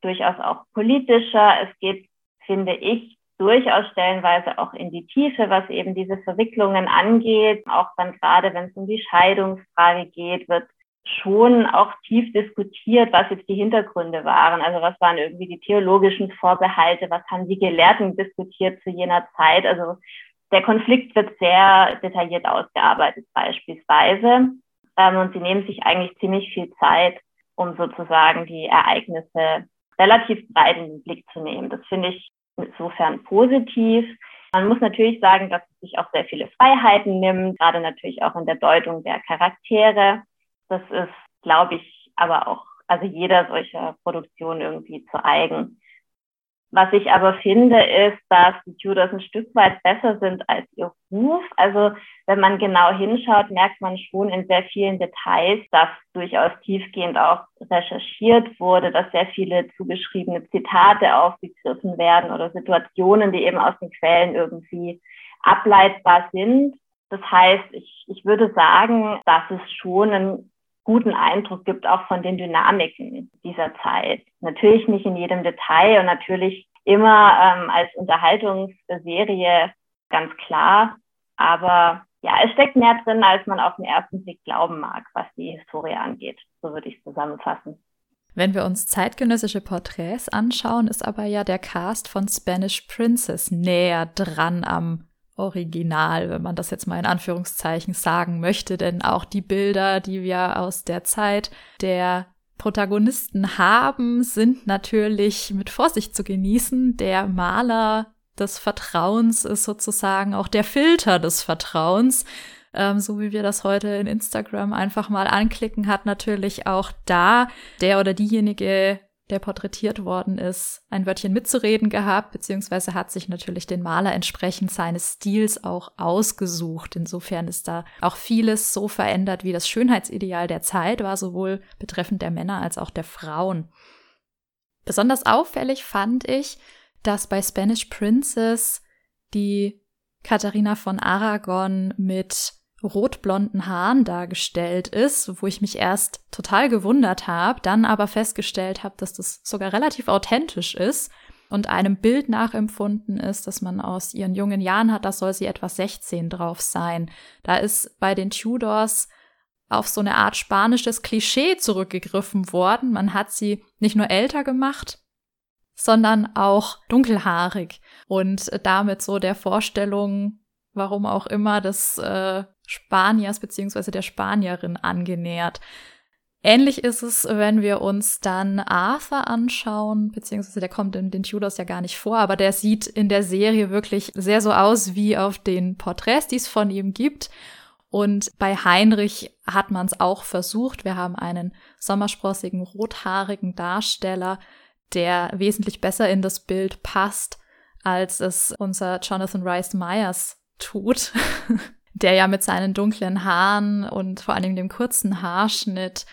durchaus auch politischer. Es geht, finde ich, durchaus stellenweise auch in die Tiefe, was eben diese Verwicklungen angeht. Auch dann gerade, wenn es um die Scheidungsfrage geht, wird schon auch tief diskutiert, was jetzt die Hintergründe waren. Also was waren irgendwie die theologischen Vorbehalte, was haben die Gelehrten diskutiert zu jener Zeit. Also der Konflikt wird sehr detailliert ausgearbeitet beispielsweise. Ähm, und sie nehmen sich eigentlich ziemlich viel Zeit, um sozusagen die Ereignisse relativ breit in den Blick zu nehmen. Das finde ich insofern positiv. Man muss natürlich sagen, dass es sich auch sehr viele Freiheiten nimmt, gerade natürlich auch in der Deutung der Charaktere. Das ist, glaube ich, aber auch, also jeder solcher Produktion irgendwie zu eigen. Was ich aber finde, ist, dass die Tudors ein Stück weit besser sind als ihr Ruf. Also wenn man genau hinschaut, merkt man schon in sehr vielen Details, dass durchaus tiefgehend auch recherchiert wurde, dass sehr viele zugeschriebene Zitate aufgegriffen werden oder Situationen, die eben aus den Quellen irgendwie ableitbar sind. Das heißt, ich, ich würde sagen, dass es schon einen guten Eindruck gibt, auch von den Dynamiken dieser Zeit. Natürlich nicht in jedem Detail und natürlich immer ähm, als Unterhaltungsserie ganz klar, aber ja, es steckt mehr drin, als man auf den ersten Blick glauben mag, was die Historie angeht. So würde ich es zusammenfassen. Wenn wir uns zeitgenössische Porträts anschauen, ist aber ja der Cast von Spanish Princess näher dran am original, wenn man das jetzt mal in Anführungszeichen sagen möchte, denn auch die Bilder, die wir aus der Zeit der Protagonisten haben, sind natürlich mit Vorsicht zu genießen. Der Maler des Vertrauens ist sozusagen auch der Filter des Vertrauens. Ähm, so wie wir das heute in Instagram einfach mal anklicken, hat natürlich auch da der oder diejenige der porträtiert worden ist, ein Wörtchen mitzureden gehabt, beziehungsweise hat sich natürlich den Maler entsprechend seines Stils auch ausgesucht. Insofern ist da auch vieles so verändert, wie das Schönheitsideal der Zeit war, sowohl betreffend der Männer als auch der Frauen. Besonders auffällig fand ich, dass bei Spanish Princess die Katharina von Aragon mit rotblonden Haaren dargestellt ist, wo ich mich erst total gewundert habe, dann aber festgestellt habe, dass das sogar relativ authentisch ist und einem Bild nachempfunden ist, dass man aus ihren jungen Jahren hat, da soll sie etwa 16 drauf sein. Da ist bei den Tudors auf so eine Art spanisches Klischee zurückgegriffen worden. Man hat sie nicht nur älter gemacht, sondern auch dunkelhaarig und damit so der Vorstellung, warum auch immer, des äh, Spaniers beziehungsweise der Spanierin angenähert. Ähnlich ist es, wenn wir uns dann Arthur anschauen, beziehungsweise der kommt in den Tudors ja gar nicht vor, aber der sieht in der Serie wirklich sehr so aus wie auf den Porträts, die es von ihm gibt. Und bei Heinrich hat man es auch versucht. Wir haben einen sommersprossigen, rothaarigen Darsteller, der wesentlich besser in das Bild passt, als es unser Jonathan Rice Myers tut. der ja mit seinen dunklen Haaren und vor allem dem kurzen Haarschnitt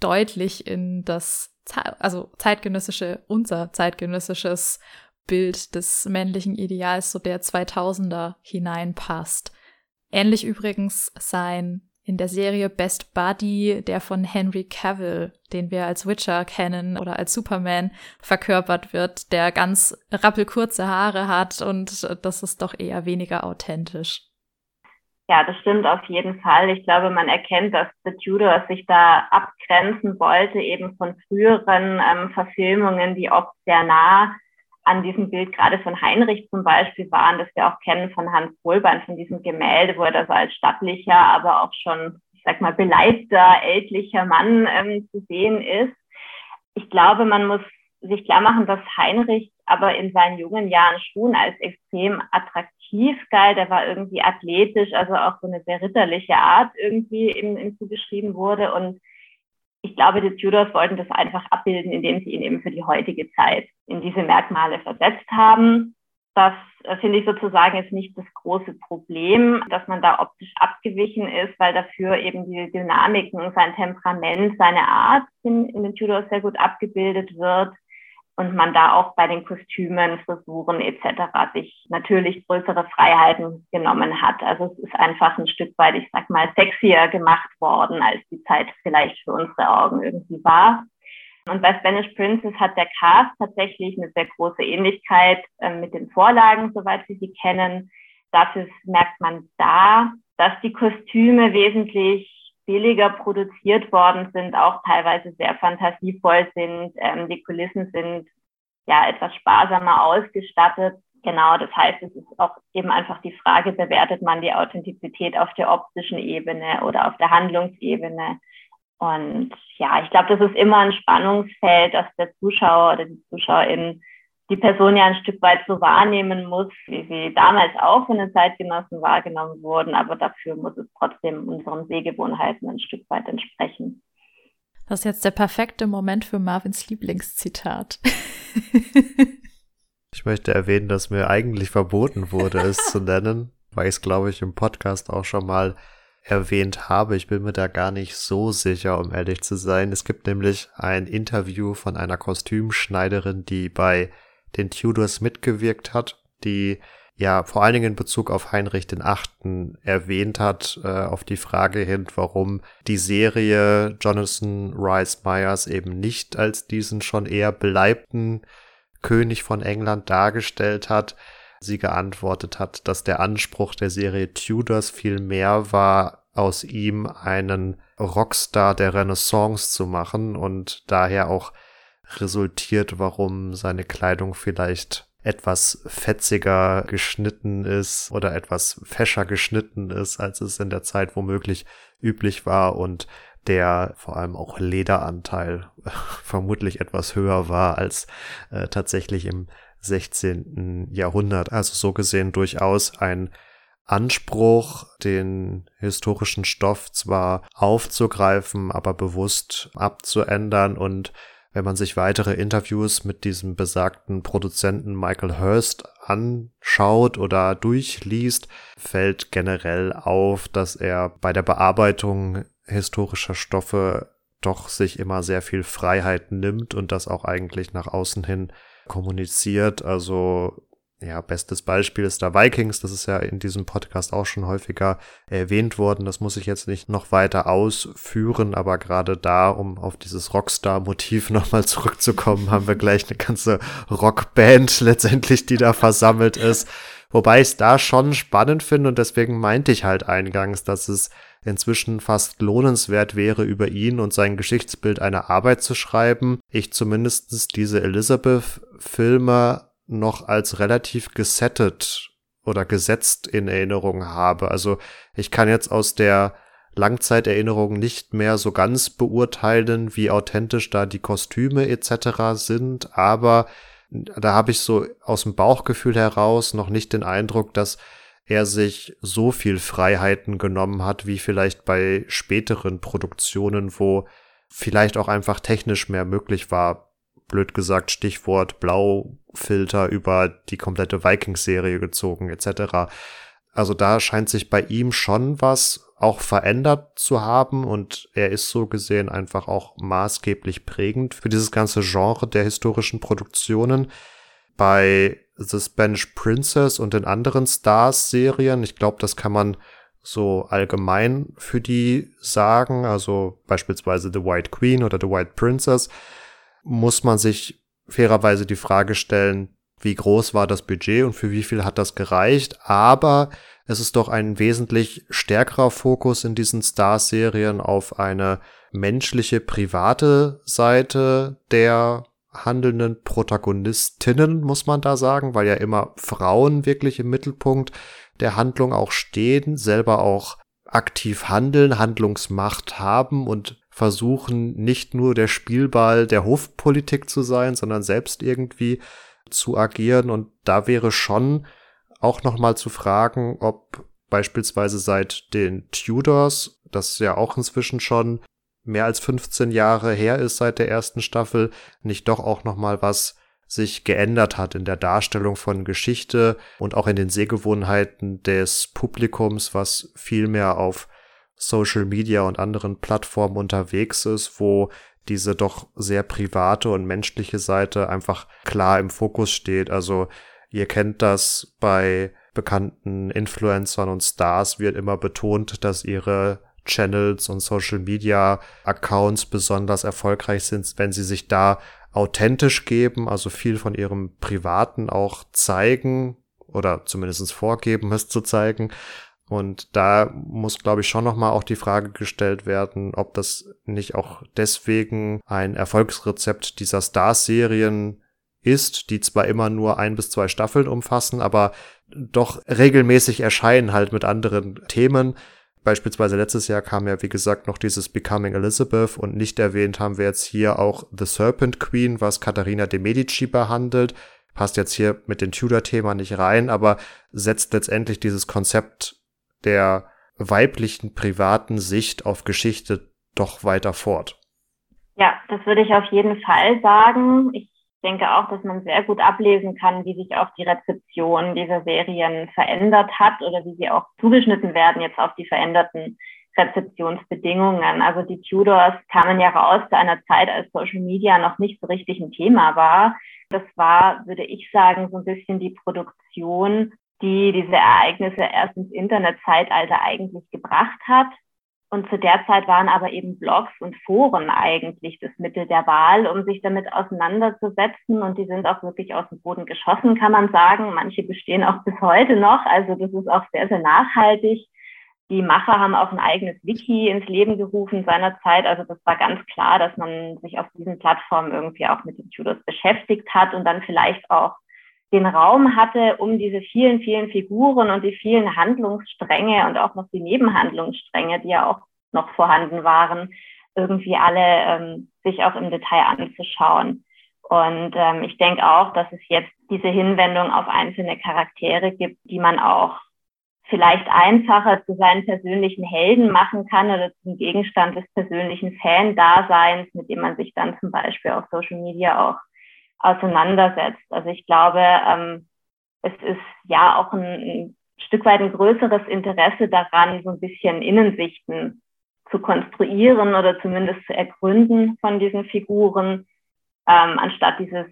deutlich in das, also zeitgenössische, unser zeitgenössisches Bild des männlichen Ideals, so der 2000er hineinpasst. Ähnlich übrigens sein in der Serie Best Buddy, der von Henry Cavill, den wir als Witcher kennen oder als Superman verkörpert wird, der ganz rappelkurze Haare hat und das ist doch eher weniger authentisch. Ja, das stimmt auf jeden Fall. Ich glaube, man erkennt, dass The Tudors sich da abgrenzen wollte, eben von früheren ähm, Verfilmungen, die oft sehr nah an diesem Bild gerade von Heinrich zum Beispiel waren, das wir auch kennen von Hans Holbein, von diesem Gemälde, wo er da so als stattlicher, aber auch schon, ich sag mal, beleibter, ältlicher Mann ähm, zu sehen ist. Ich glaube, man muss sich klar machen, dass Heinrich aber in seinen jungen Jahren schon als extrem attraktiv galt. Er war irgendwie athletisch, also auch so eine sehr ritterliche Art irgendwie ihm, ihm zugeschrieben wurde. Und ich glaube, die Tudors wollten das einfach abbilden, indem sie ihn eben für die heutige Zeit in diese Merkmale versetzt haben. Das äh, finde ich sozusagen jetzt nicht das große Problem, dass man da optisch abgewichen ist, weil dafür eben die Dynamiken, sein Temperament, seine Art in, in den Tudors sehr gut abgebildet wird und man da auch bei den Kostümen, Frisuren etc. sich natürlich größere Freiheiten genommen hat. Also es ist einfach ein Stück weit, ich sag mal, sexier gemacht worden, als die Zeit vielleicht für unsere Augen irgendwie war. Und bei Spanish Princess hat der Cast tatsächlich eine sehr große Ähnlichkeit äh, mit den Vorlagen, soweit wir sie kennen. Dafür merkt man da, dass die Kostüme wesentlich billiger produziert worden sind, auch teilweise sehr fantasievoll sind. Ähm, die Kulissen sind ja etwas sparsamer ausgestattet. Genau, das heißt, es ist auch eben einfach die Frage, bewertet man die Authentizität auf der optischen Ebene oder auf der Handlungsebene? Und ja, ich glaube, das ist immer ein Spannungsfeld, dass der Zuschauer oder die Zuschauerin die Person ja ein Stück weit so wahrnehmen muss, wie sie damals auch von den Zeitgenossen wahrgenommen wurden. Aber dafür muss es trotzdem unseren Sehgewohnheiten ein Stück weit entsprechen. Das ist jetzt der perfekte Moment für Marvins Lieblingszitat. ich möchte erwähnen, dass mir eigentlich verboten wurde, es zu nennen, weil ich es, glaube ich, im Podcast auch schon mal erwähnt habe. Ich bin mir da gar nicht so sicher, um ehrlich zu sein. Es gibt nämlich ein Interview von einer Kostümschneiderin, die bei den Tudors mitgewirkt hat, die ja vor allen Dingen in Bezug auf Heinrich den Achten erwähnt hat, äh, auf die Frage hin, warum die Serie Jonathan Rice Myers eben nicht als diesen schon eher beleibten König von England dargestellt hat. Sie geantwortet hat, dass der Anspruch der Serie Tudors viel mehr war, aus ihm einen Rockstar der Renaissance zu machen und daher auch resultiert, warum seine Kleidung vielleicht etwas fetziger geschnitten ist oder etwas fescher geschnitten ist, als es in der Zeit womöglich üblich war und der vor allem auch Lederanteil vermutlich etwas höher war als äh, tatsächlich im 16. Jahrhundert. Also so gesehen durchaus ein Anspruch, den historischen Stoff zwar aufzugreifen, aber bewusst abzuändern und wenn man sich weitere Interviews mit diesem besagten Produzenten Michael Hurst anschaut oder durchliest, fällt generell auf, dass er bei der Bearbeitung historischer Stoffe doch sich immer sehr viel Freiheit nimmt und das auch eigentlich nach außen hin kommuniziert. Also ja, bestes Beispiel ist da Vikings. Das ist ja in diesem Podcast auch schon häufiger erwähnt worden. Das muss ich jetzt nicht noch weiter ausführen, aber gerade da, um auf dieses Rockstar-Motiv nochmal zurückzukommen, haben wir gleich eine ganze Rockband letztendlich, die da versammelt ist. Wobei ich es da schon spannend finde und deswegen meinte ich halt eingangs, dass es inzwischen fast lohnenswert wäre, über ihn und sein Geschichtsbild eine Arbeit zu schreiben. Ich zumindestens diese Elizabeth-Filme noch als relativ gesettet oder gesetzt in Erinnerung habe. Also ich kann jetzt aus der Langzeiterinnerung nicht mehr so ganz beurteilen, wie authentisch da die Kostüme etc. sind, aber da habe ich so aus dem Bauchgefühl heraus noch nicht den Eindruck, dass er sich so viel Freiheiten genommen hat, wie vielleicht bei späteren Produktionen, wo vielleicht auch einfach technisch mehr möglich war blöd gesagt Stichwort Blaufilter über die komplette Vikings-Serie gezogen etc. Also da scheint sich bei ihm schon was auch verändert zu haben und er ist so gesehen einfach auch maßgeblich prägend für dieses ganze Genre der historischen Produktionen. Bei The Spanish Princess und den anderen Stars-Serien, ich glaube, das kann man so allgemein für die sagen, also beispielsweise The White Queen oder The White Princess, muss man sich fairerweise die Frage stellen, wie groß war das Budget und für wie viel hat das gereicht. Aber es ist doch ein wesentlich stärkerer Fokus in diesen Star-Serien auf eine menschliche, private Seite der handelnden Protagonistinnen, muss man da sagen, weil ja immer Frauen wirklich im Mittelpunkt der Handlung auch stehen, selber auch aktiv handeln, Handlungsmacht haben und versuchen, nicht nur der Spielball der Hofpolitik zu sein, sondern selbst irgendwie zu agieren. Und da wäre schon auch noch mal zu fragen, ob beispielsweise seit den Tudors, das ja auch inzwischen schon mehr als 15 Jahre her ist seit der ersten Staffel, nicht doch auch noch mal was sich geändert hat in der Darstellung von Geschichte und auch in den Sehgewohnheiten des Publikums, was viel mehr auf Social Media und anderen Plattformen unterwegs ist, wo diese doch sehr private und menschliche Seite einfach klar im Fokus steht. Also ihr kennt das bei bekannten Influencern und Stars wird immer betont, dass ihre Channels und Social Media Accounts besonders erfolgreich sind, wenn sie sich da authentisch geben, also viel von ihrem Privaten auch zeigen oder zumindest vorgeben, es zu zeigen. Und da muss, glaube ich, schon nochmal auch die Frage gestellt werden, ob das nicht auch deswegen ein Erfolgsrezept dieser Stars-Serien ist, die zwar immer nur ein bis zwei Staffeln umfassen, aber doch regelmäßig erscheinen halt mit anderen Themen. Beispielsweise letztes Jahr kam ja, wie gesagt, noch dieses Becoming Elizabeth und nicht erwähnt haben wir jetzt hier auch The Serpent Queen, was Katharina de Medici behandelt. Passt jetzt hier mit dem Tudor-Thema nicht rein, aber setzt letztendlich dieses Konzept der weiblichen privaten Sicht auf Geschichte doch weiter fort. Ja, das würde ich auf jeden Fall sagen. Ich denke auch, dass man sehr gut ablesen kann, wie sich auch die Rezeption dieser Serien verändert hat oder wie sie auch zugeschnitten werden jetzt auf die veränderten Rezeptionsbedingungen. Also die Tudors kamen ja raus zu einer Zeit, als Social Media noch nicht so richtig ein Thema war. Das war, würde ich sagen, so ein bisschen die Produktion, die diese Ereignisse erst ins Internetzeitalter eigentlich gebracht hat. Und zu der Zeit waren aber eben Blogs und Foren eigentlich das Mittel der Wahl, um sich damit auseinanderzusetzen. Und die sind auch wirklich aus dem Boden geschossen, kann man sagen. Manche bestehen auch bis heute noch. Also das ist auch sehr, sehr nachhaltig. Die Macher haben auch ein eigenes Wiki ins Leben gerufen seinerzeit. Also das war ganz klar, dass man sich auf diesen Plattformen irgendwie auch mit den Tudors beschäftigt hat und dann vielleicht auch den Raum hatte, um diese vielen, vielen Figuren und die vielen Handlungsstränge und auch noch die Nebenhandlungsstränge, die ja auch noch vorhanden waren, irgendwie alle ähm, sich auch im Detail anzuschauen. Und ähm, ich denke auch, dass es jetzt diese Hinwendung auf einzelne Charaktere gibt, die man auch vielleicht einfacher zu seinen persönlichen Helden machen kann oder zum Gegenstand des persönlichen Fan-Daseins, mit dem man sich dann zum Beispiel auf Social Media auch auseinandersetzt. Also ich glaube, ähm, es ist ja auch ein, ein Stück weit ein größeres Interesse daran, so ein bisschen Innensichten zu konstruieren oder zumindest zu ergründen von diesen Figuren, ähm, anstatt dieses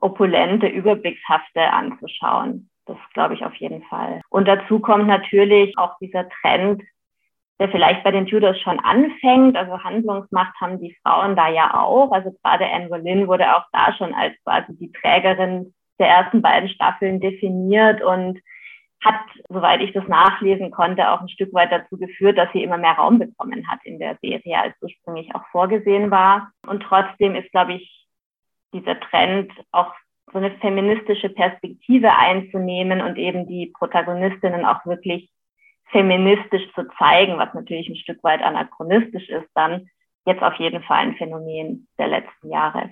opulente, überblickshafte anzuschauen. Das glaube ich auf jeden Fall. Und dazu kommt natürlich auch dieser Trend, der vielleicht bei den Tudors schon anfängt. Also Handlungsmacht haben die Frauen da ja auch. Also gerade Anne Boleyn wurde auch da schon als quasi die Trägerin der ersten beiden Staffeln definiert und hat, soweit ich das nachlesen konnte, auch ein Stück weit dazu geführt, dass sie immer mehr Raum bekommen hat in der Serie, als ursprünglich auch vorgesehen war. Und trotzdem ist, glaube ich, dieser Trend auch so eine feministische Perspektive einzunehmen und eben die Protagonistinnen auch wirklich feministisch zu zeigen, was natürlich ein Stück weit anachronistisch ist, dann jetzt auf jeden Fall ein Phänomen der letzten Jahre.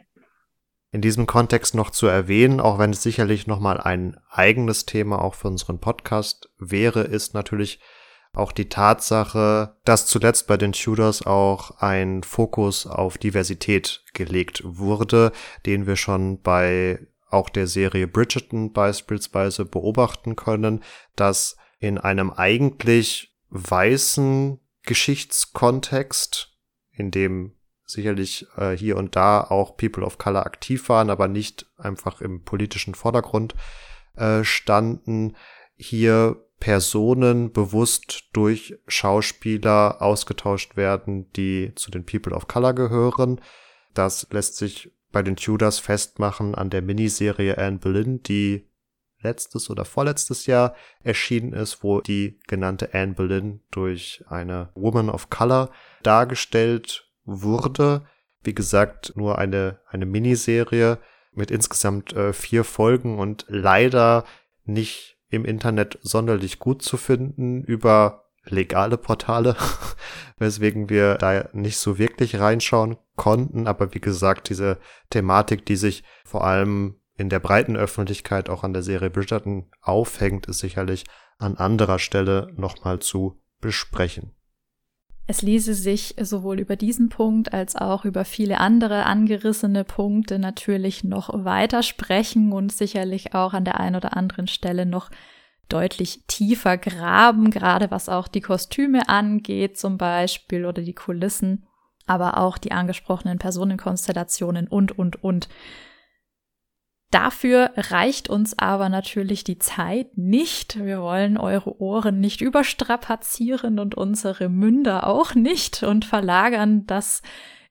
In diesem Kontext noch zu erwähnen, auch wenn es sicherlich nochmal ein eigenes Thema auch für unseren Podcast wäre, ist natürlich auch die Tatsache, dass zuletzt bei den Tudors auch ein Fokus auf Diversität gelegt wurde, den wir schon bei auch der Serie Bridgerton beispielsweise beobachten können, dass in einem eigentlich weißen Geschichtskontext, in dem sicherlich äh, hier und da auch People of Color aktiv waren, aber nicht einfach im politischen Vordergrund äh, standen, hier Personen bewusst durch Schauspieler ausgetauscht werden, die zu den People of Color gehören. Das lässt sich bei den Tudors festmachen an der Miniserie Anne Boleyn, die letztes oder vorletztes Jahr erschienen ist, wo die genannte Anne Boleyn durch eine Woman of Color dargestellt wurde. Wie gesagt, nur eine, eine Miniserie mit insgesamt äh, vier Folgen und leider nicht im Internet sonderlich gut zu finden über legale Portale, weswegen wir da nicht so wirklich reinschauen konnten. Aber wie gesagt, diese Thematik, die sich vor allem in der breiten Öffentlichkeit auch an der Serie Bridgerton aufhängt, ist sicherlich an anderer Stelle nochmal zu besprechen. Es ließe sich sowohl über diesen Punkt als auch über viele andere angerissene Punkte natürlich noch weiter sprechen und sicherlich auch an der einen oder anderen Stelle noch deutlich tiefer graben, gerade was auch die Kostüme angeht zum Beispiel oder die Kulissen, aber auch die angesprochenen Personenkonstellationen und, und, und. Dafür reicht uns aber natürlich die Zeit nicht. Wir wollen eure Ohren nicht überstrapazieren und unsere Münder auch nicht und verlagern das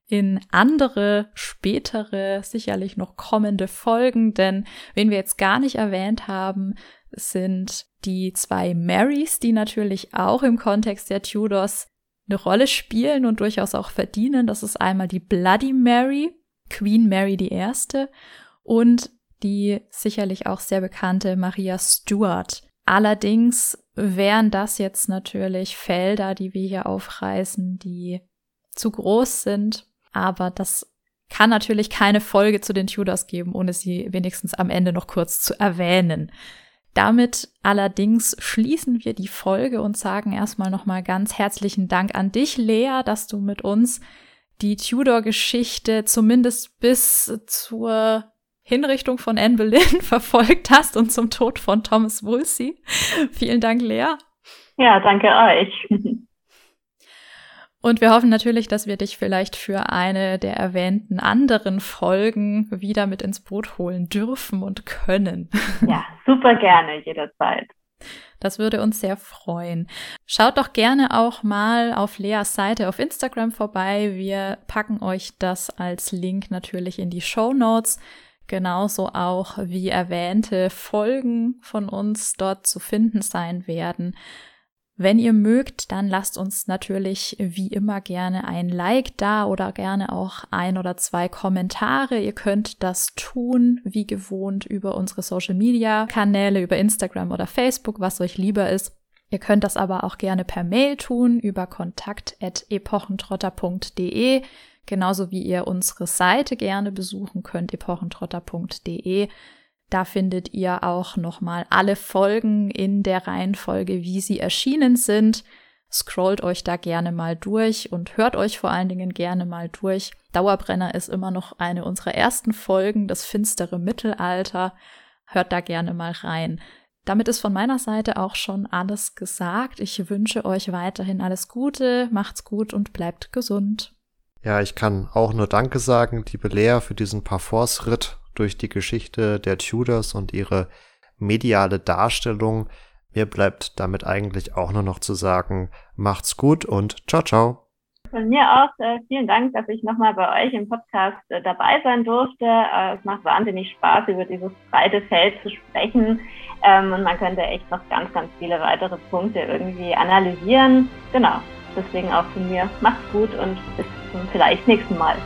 in andere, spätere, sicherlich noch kommende Folgen. Denn wen wir jetzt gar nicht erwähnt haben, sind die zwei Marys, die natürlich auch im Kontext der Tudors eine Rolle spielen und durchaus auch verdienen. Das ist einmal die Bloody Mary, Queen Mary I. und die sicherlich auch sehr bekannte Maria Stuart. Allerdings wären das jetzt natürlich Felder, die wir hier aufreißen, die zu groß sind. Aber das kann natürlich keine Folge zu den Tudors geben, ohne sie wenigstens am Ende noch kurz zu erwähnen. Damit allerdings schließen wir die Folge und sagen erstmal nochmal ganz herzlichen Dank an dich, Lea, dass du mit uns die Tudor-Geschichte zumindest bis zur Hinrichtung von Anne Boleyn verfolgt hast und zum Tod von Thomas Woolsey. Vielen Dank, Lea. Ja, danke euch. Und wir hoffen natürlich, dass wir dich vielleicht für eine der erwähnten anderen Folgen wieder mit ins Boot holen dürfen und können. Ja, super gerne, jederzeit. Das würde uns sehr freuen. Schaut doch gerne auch mal auf Leas Seite auf Instagram vorbei. Wir packen euch das als Link natürlich in die Show Notes genauso auch wie erwähnte Folgen von uns dort zu finden sein werden. Wenn ihr mögt, dann lasst uns natürlich wie immer gerne ein Like da oder gerne auch ein oder zwei Kommentare. Ihr könnt das tun, wie gewohnt, über unsere Social Media Kanäle, über Instagram oder Facebook, was euch lieber ist. Ihr könnt das aber auch gerne per Mail tun über kontakt.epochentrotter.de genauso wie ihr unsere Seite gerne besuchen könnt, epochentrotter.de. Da findet ihr auch nochmal alle Folgen in der Reihenfolge, wie sie erschienen sind. Scrollt euch da gerne mal durch und hört euch vor allen Dingen gerne mal durch. Dauerbrenner ist immer noch eine unserer ersten Folgen, das finstere Mittelalter. Hört da gerne mal rein. Damit ist von meiner Seite auch schon alles gesagt. Ich wünsche euch weiterhin alles Gute, macht's gut und bleibt gesund. Ja, ich kann auch nur Danke sagen, liebe Lea, für diesen Parforce-Ritt durch die Geschichte der Tudors und ihre mediale Darstellung. Mir bleibt damit eigentlich auch nur noch zu sagen, macht's gut und ciao, ciao. Von mir auch äh, vielen Dank, dass ich nochmal bei euch im Podcast äh, dabei sein durfte. Äh, es macht wahnsinnig Spaß, über dieses breite Feld zu sprechen. Ähm, und man könnte echt noch ganz, ganz viele weitere Punkte irgendwie analysieren. Genau. Deswegen auch von mir. Macht's gut und bis zum vielleicht nächsten Mal.